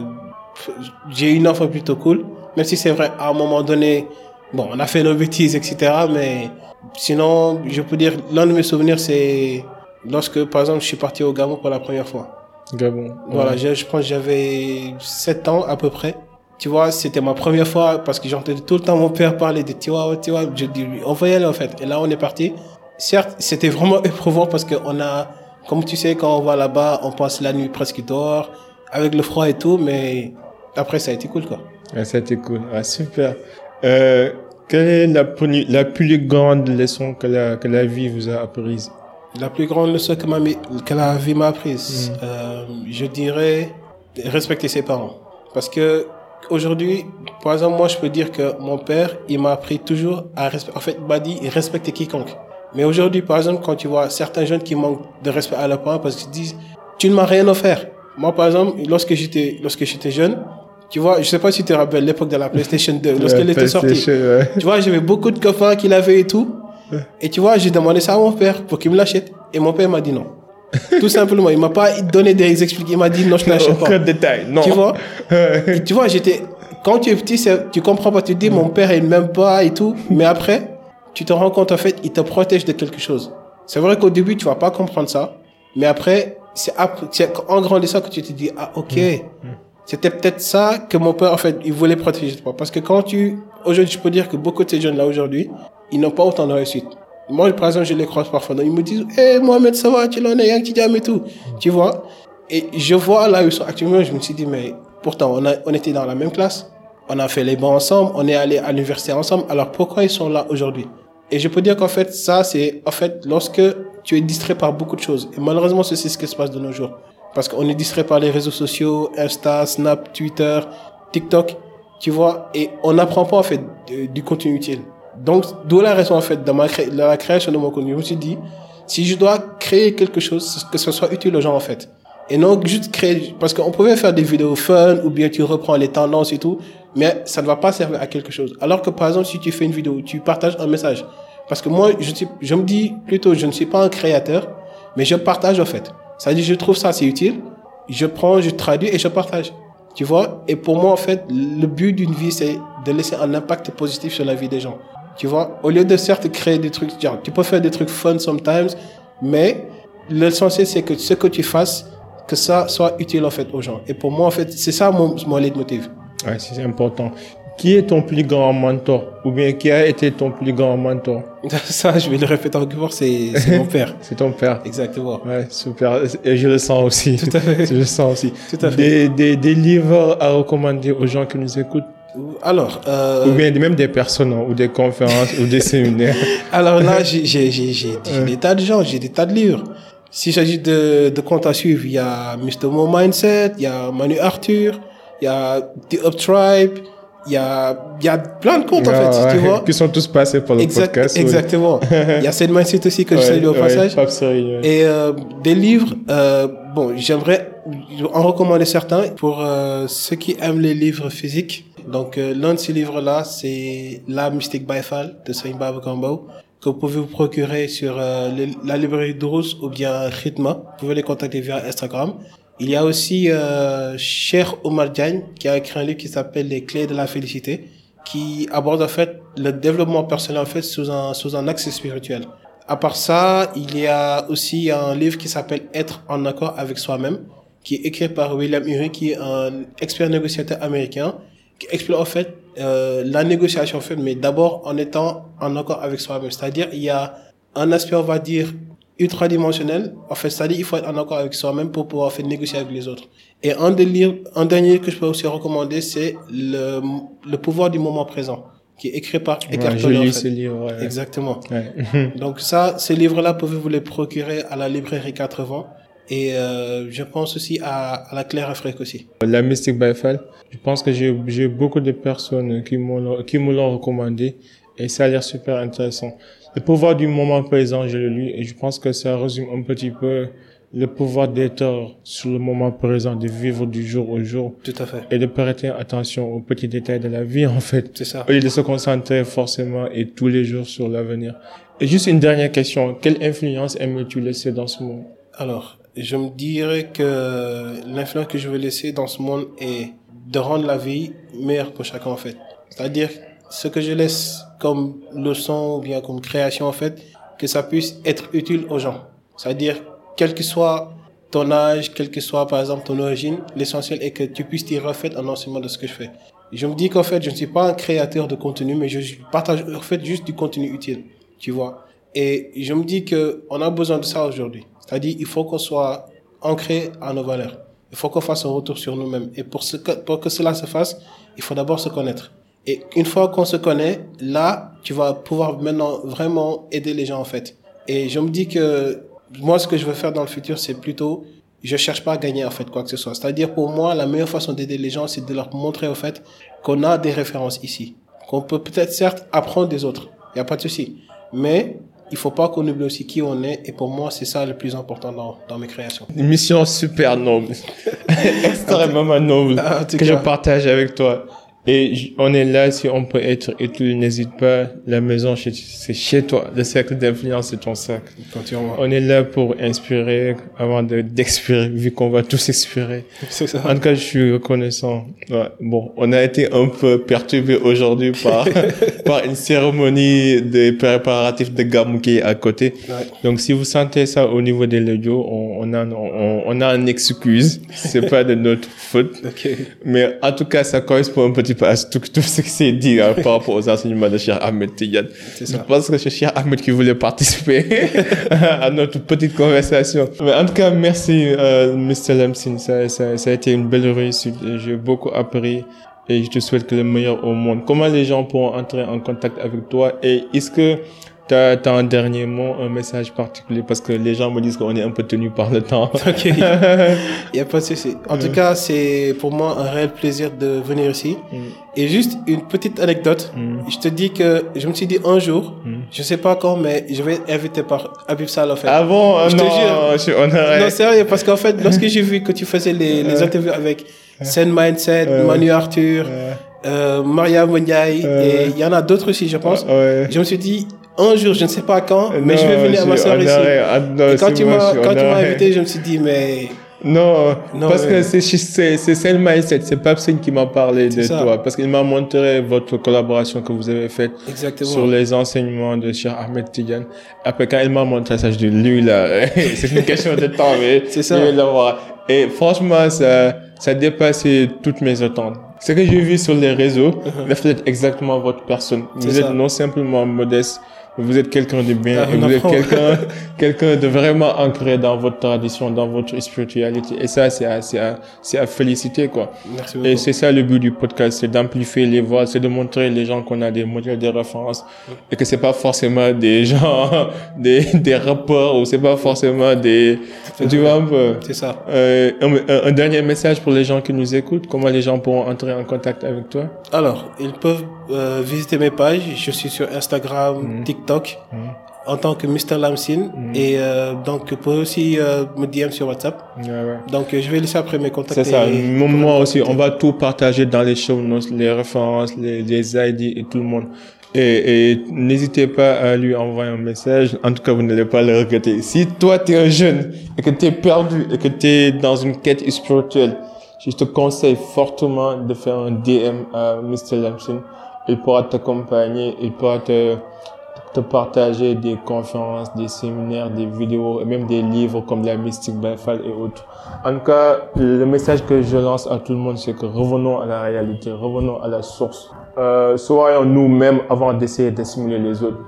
j'ai eu une enfance plutôt cool. Même si c'est vrai, à un moment donné, bon, on a fait nos bêtises, etc. Mais sinon, je peux dire, l'un de mes souvenirs, c'est lorsque, par exemple, je suis parti au Gabon pour la première fois.
Gabon.
Voilà, je, je pense que j'avais 7 ans à peu près. Tu vois, c'était ma première fois parce que j'entendais tout le temps mon père parler de Tiwa, Tiwa. Je dis, on va y aller en fait. Et là, on est parti. Certes, c'était vraiment éprouvant parce qu'on a, comme tu sais, quand on va là-bas, on passe la nuit presque dehors, avec le froid et tout, mais après, ça a été cool quoi.
Ah, ça a été cool. Ah, super. Euh, quelle est la, plus- la plus grande leçon que la, que la vie vous a apprise?
La plus grande leçon que, ma, que la vie m'a apprise, euh, je dirais respecter ses parents. Parce que aujourd'hui, par exemple, moi, je peux dire que mon père, il m'a appris toujours à respecter. En fait, il m'a dit respecter quiconque. Mais aujourd'hui, par exemple, quand tu vois certains jeunes qui manquent de respect à leurs parents parce qu'ils disent, tu ne m'as rien offert. Moi, par exemple, lorsque j'étais, lorsque j'étais jeune, tu vois, je sais pas si tu te rappelles l'époque de la PlayStation 2, lorsqu'elle était sortie.
Ouais.
Tu vois, j'avais beaucoup de copains qui l'avaient et tout. Et tu vois, j'ai demandé ça à mon père pour qu'il me l'achète. Et mon père m'a dit non. Tout simplement, il m'a pas donné des explications. Il m'a dit non, je ne l'achète pas.
Aucun détail. Non.
Tu vois Et Tu vois, j'étais. Quand tu es petit, tu comprends pas. Tu te dis, mon père, il m'aime pas et tout. Mais après, tu te rends compte, en fait, il te protège de quelque chose. C'est vrai qu'au début, tu vas pas comprendre ça. Mais après, c'est en grandissant que tu te dis, ah, ok. C'était peut-être ça que mon père, en fait, il voulait protéger de toi. Parce que quand tu, aujourd'hui, je peux dire que beaucoup de ces jeunes-là, aujourd'hui, ils n'ont pas autant de réussite. Moi, par exemple, je les croise parfois. Ils me disent, hé, Mohamed, ça va, tu l'en es, Yang et tout. Tu vois? Et je vois là où ils sont actuellement, je me suis dit, mais pourtant, on, a, on était dans la même classe. On a fait les bancs ensemble, on est allé à l'université ensemble. Alors pourquoi ils sont là aujourd'hui? Et je peux dire qu'en fait, ça, c'est, en fait, lorsque tu es distrait par beaucoup de choses. Et malheureusement, c'est ce qui se passe de nos jours. Parce qu'on est distrait par les réseaux sociaux, Insta, Snap, Twitter, TikTok, tu vois, et on n'apprend pas, en fait, du contenu utile. Donc, d'où la raison, en fait, de, ma la création de mon contenu. Je me suis dit, si je dois créer quelque chose, que ce soit utile aux gens, en fait. Et non juste créer, parce qu'on pouvait faire des vidéos fun, ou bien tu reprends les tendances et tout. mais ça ne va pas servir à quelque chose. Alors que par exemple, si tu fais une vidéo, tu partages un message. Parce que moi, je, me dis plutôt, je ne suis pas un créateur, mais je partage en fait. Dit, je trouve ça c'est utile. Je prends, je traduis et je partage. Tu vois? Et pour moi, en fait, le but d'une vie, c'est de laisser un impact positif sur la vie des gens. Tu vois Au lieu de certes créer des trucs, genre, tu peux faire des trucs fun sometimes, mais l'essentiel, c'est que ce que tu fasses, que ça soit utile en fait aux gens. Et pour moi, en fait, c'est ça mon, mon leitmotiv.
Ouais, c'est important. Qui est ton plus grand mentor? Ou bien qui a été ton plus grand mentor?
Ça, je vais le répéter encore, c'est mon père.
c'est ton père.
Exactement.
Ouais, super. Et je le sens aussi.
Tout à fait.
Je le sens aussi.
Tout à fait.
Des, des, des livres à recommander aux gens qui nous écoutent
alors, euh...
ou bien même des personnes hein, ou des conférences ou des séminaires.
Alors là, j'ai j'ai j'ai des tas de gens, j'ai des tas de livres. S'il s'agit de, de comptes à suivre, il y a Mr. Mo Mindset, il y a Manu Arthur, il y a The Up Tribe, il y a, il y a plein de comptes, en fait,
ouais,
tu vois.
Qui sont tous passés par le
Exact,
podcast.
exactement. il y a Seth Mindset aussi que je salue au passage.
Ouais.
Et euh, des livres, euh, bon, j'aimerais en recommander certains pour euh, ceux qui aiment les livres physiques. Donc, euh, l'un de ces livres-là, c'est La Mystique Baifal de Saint Baba que vous pouvez vous procurer sur euh, la librairie Drous ou bien Ritma. Vous pouvez les contacter via Instagram. Il y a aussi euh, Cher Omar Diagne qui a écrit un livre qui s'appelle Les clés de la félicité, qui aborde en fait le développement personnel en fait sous un sous un axe spirituel. À part ça, il y a aussi un livre qui s'appelle Être en accord avec soi-même, qui est écrit par William Ury, qui est un expert négociateur américain, qui explore en fait euh, la négociation fait, mais d'abord en étant en accord avec soi-même. C'est-à-dire, il y a un aspect, on va dire, ultradimensionnel. En fait, c'est-à-dire, il faut être en accord avec soi-même pour pouvoir fait négocier avec les autres. Et un des livres, un dernier que je peux aussi recommander, c'est le, le pouvoir du moment présent, qui est écrit par Eckhart
Ouais,
Tolle. en
lis
fait.
ce livre. ouais.
Exactement.
Ouais.
Donc ça, ces livres-là, pouvez-vous les procurer à la librairie 80 et euh, je pense aussi à, à la Claire Afrique aussi.
La Mystique Baifal, je pense que j'ai beaucoup de personnes qui m'ont qui me l'ont recommandé et ça a l'air super intéressant. Le pouvoir du moment présent, je l'ai lu et je pense que ça résume un petit peu le pouvoir d'être sur le moment présent, de vivre du jour au jour
Tout à fait.
et de prêter attention aux petits détails de la vie en fait.
C'est ça.
Au lieu de se concentrer forcément et tous les jours sur l'avenir. Et juste une dernière question, quelle influence aimerais-tu laisser dans ce monde?
Alors, je me dirais que l'influence que je veux laisser dans ce monde est de rendre la vie meilleure pour chacun en fait. C'est-à-dire ce que je laisse comme leçon ou bien comme création en fait, que ça puisse être utile aux gens. C'est-à-dire quel que soit ton âge, quel que soit par exemple ton origine, l'essentiel est que tu puisses en fait un enseignement de ce que je fais. Je me dis qu'en fait, je ne suis pas un créateur de contenu, mais je partage en fait juste du contenu utile, tu vois. Et je me dis que on a besoin de ça aujourd'hui. C'est-à-dire, il faut qu'on soit ancré à nos valeurs. Il faut qu'on fasse un retour sur nous-mêmes. Et pour, que, pour que cela se fasse, il faut d'abord se connaître. Et une fois qu'on se connaît, là, tu vas pouvoir maintenant vraiment aider les gens, en fait. Et je me dis que moi, ce que je veux faire dans le futur, c'est plutôt, je cherche pas à gagner, en fait, quoi que ce soit. C'est-à-dire, pour moi, la meilleure façon d'aider les gens, c'est de leur montrer, en fait, qu'on a des références ici. Qu'on peut peut-être, certes, apprendre des autres. Il n'y a pas de souci. Mais, il faut pas qu'on oublie aussi qui on est. Et pour moi, c'est ça le plus important dans, dans mes créations.
Une mission super noble, extrêmement noble, que je partage avec toi. Et on est là, si on peut être utile, n'hésite pas. La maison, c'est chez toi. Le cercle d'influence, c'est ton cercle. On est là pour inspirer avant de- d'expirer, vu qu'on va tous expirer.
C'est ça.
En tout cas, je suis reconnaissant. Ouais. Bon, on a été un peu perturbé aujourd'hui par, par une cérémonie de préparatifs de gamme qui est à côté.
Ouais.
Donc, si vous sentez ça au niveau des logos, on, on a, on, on a une excuse. C'est pas de notre faute.
Ok.
Mais en tout cas, ça correspond un petit peu à tout, tout ce qui s'est dit hein, par rapport aux enseignements de Cheikh Ahmed Tidiane.
C'est
Je pense que c'est Cheikh Ahmed qui voulait participer à notre petite conversation. Mais en tout cas, merci, euh, Mr. Lamsin. Ça, ça, ça a été une belle réussite. J'ai beaucoup appris et je te souhaite que le meilleur au monde. Comment les gens pourront entrer en contact avec toi et est-ce que tu as, un dernier mot, un message particulier? Parce que les gens me disent qu'on est un peu tenu par le temps.
Ok. Il n'y a pas de souci. En tout cas, c'est pour moi un réel plaisir de venir ici.
Mm.
Et juste une petite anecdote.
Mm.
Je te dis que je me suis dit un jour,
Mm.
je sais pas quand, mais je vais être invité par Habib Sal en fait.
Ah bon,
Je te
non,
jure.
je suis honoré.
Non, sérieux, parce qu'en fait, lorsque j'ai vu que tu faisais les, les interviews avec Sen Mindset. Manu Arthur, euh, Maria
Euh.
et il y en a d'autres aussi, je pense.
Ouais.
Je me suis dit, un jour, je ne sais pas quand, mais
Non,
je vais venir à ma soeur ici.
ah, non,
Et quand tu m'as invité, je me suis dit, mais
Non,
Non,
parce que c'est c'est c'est c'est le mindset, c'est Papsine qui m'a parlé de
ça.
toi, parce qu'il m'a montré votre collaboration que vous avez faite sur les enseignements de Cheikh Ahmed Tidiane. Après, quand il m'a montré ça, je dis, lui, là, c'est une question de temps, mais
C'est ça.
je vais l'avoir. Et franchement, ça, ça a dépassé toutes mes attentes. Ce que j'ai vu sur les réseaux reflète exactement votre personne. Vous
Uh-huh.
Êtes
ça.
non simplement modeste, mais vous êtes quelqu'un de bien,
Ah,
et êtes quelqu'un, quelqu'un de vraiment ancré dans votre tradition, dans votre spiritualité. Et ça, c'est à, c'est à, c'est à féliciter, quoi.
Merci
Et c'est ça le but du podcast, c'est d'amplifier les voix, c'est de montrer les gens qu'on a des modèles de référence et que c'est pas forcément des gens, des, des rappeurs ou c'est pas forcément des, tu vois un peu.
C'est ça.
Euh, un, un dernier message pour les gens qui nous écoutent, comment les gens pourront entrer en contact avec toi?
Alors, ils peuvent euh, visiter mes pages. Je suis sur Instagram,
Mhm.
TikTok, en tant que Mr. Lamsin. Et euh, donc, vous pouvez aussi euh, me DM sur WhatsApp.
Ouais, ouais.
Donc, euh, je vais laisser après mes contacts.
C'est ça. Moi aussi, on va tout partager dans les show notes, les références, les, les ID et tout le monde. Et, et n'hésitez pas à lui envoyer un message. En tout cas, vous n'allez pas le regretter. Si toi, tu es un jeune et que tu es perdu et que tu es dans une quête spirituelle, je te conseille fortement de faire un DM à Mr. Lamson. Il pourra t'accompagner, il pourra te, te partager des conférences, des séminaires, des vidéos et même des livres comme la mystique Baifal et autres. En tout cas, le message que je lance à tout le monde, c'est que revenons à la réalité, revenons à la source. Euh, soyons nous-mêmes avant d'essayer d'assimiler les autres.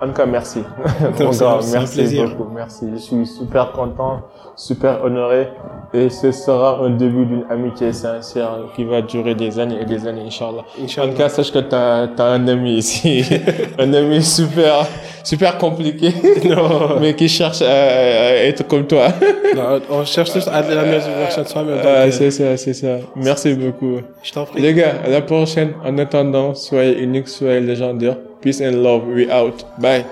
En tout cas, merci. Merci
plaisir.
beaucoup. Merci. Je suis super content, super honoré. Et ce sera un début d'une amitié sincère qui va durer des années et des années, Inch'Allah. En
Inch'Allah.
tout cas, sache que t'as as un ami ici. un ami super, super compliqué.
Non.
mais qui cherche à, à être comme toi.
Non, on cherche tous à la meilleure version de soi-même.
Ah,
euh,
c'est ça, c'est ça. Merci beaucoup.
je t'en prie.
Les gars, à la prochaine. En attendant, soyez uniques, soyez légendaires. Peace and love. We out. Bye.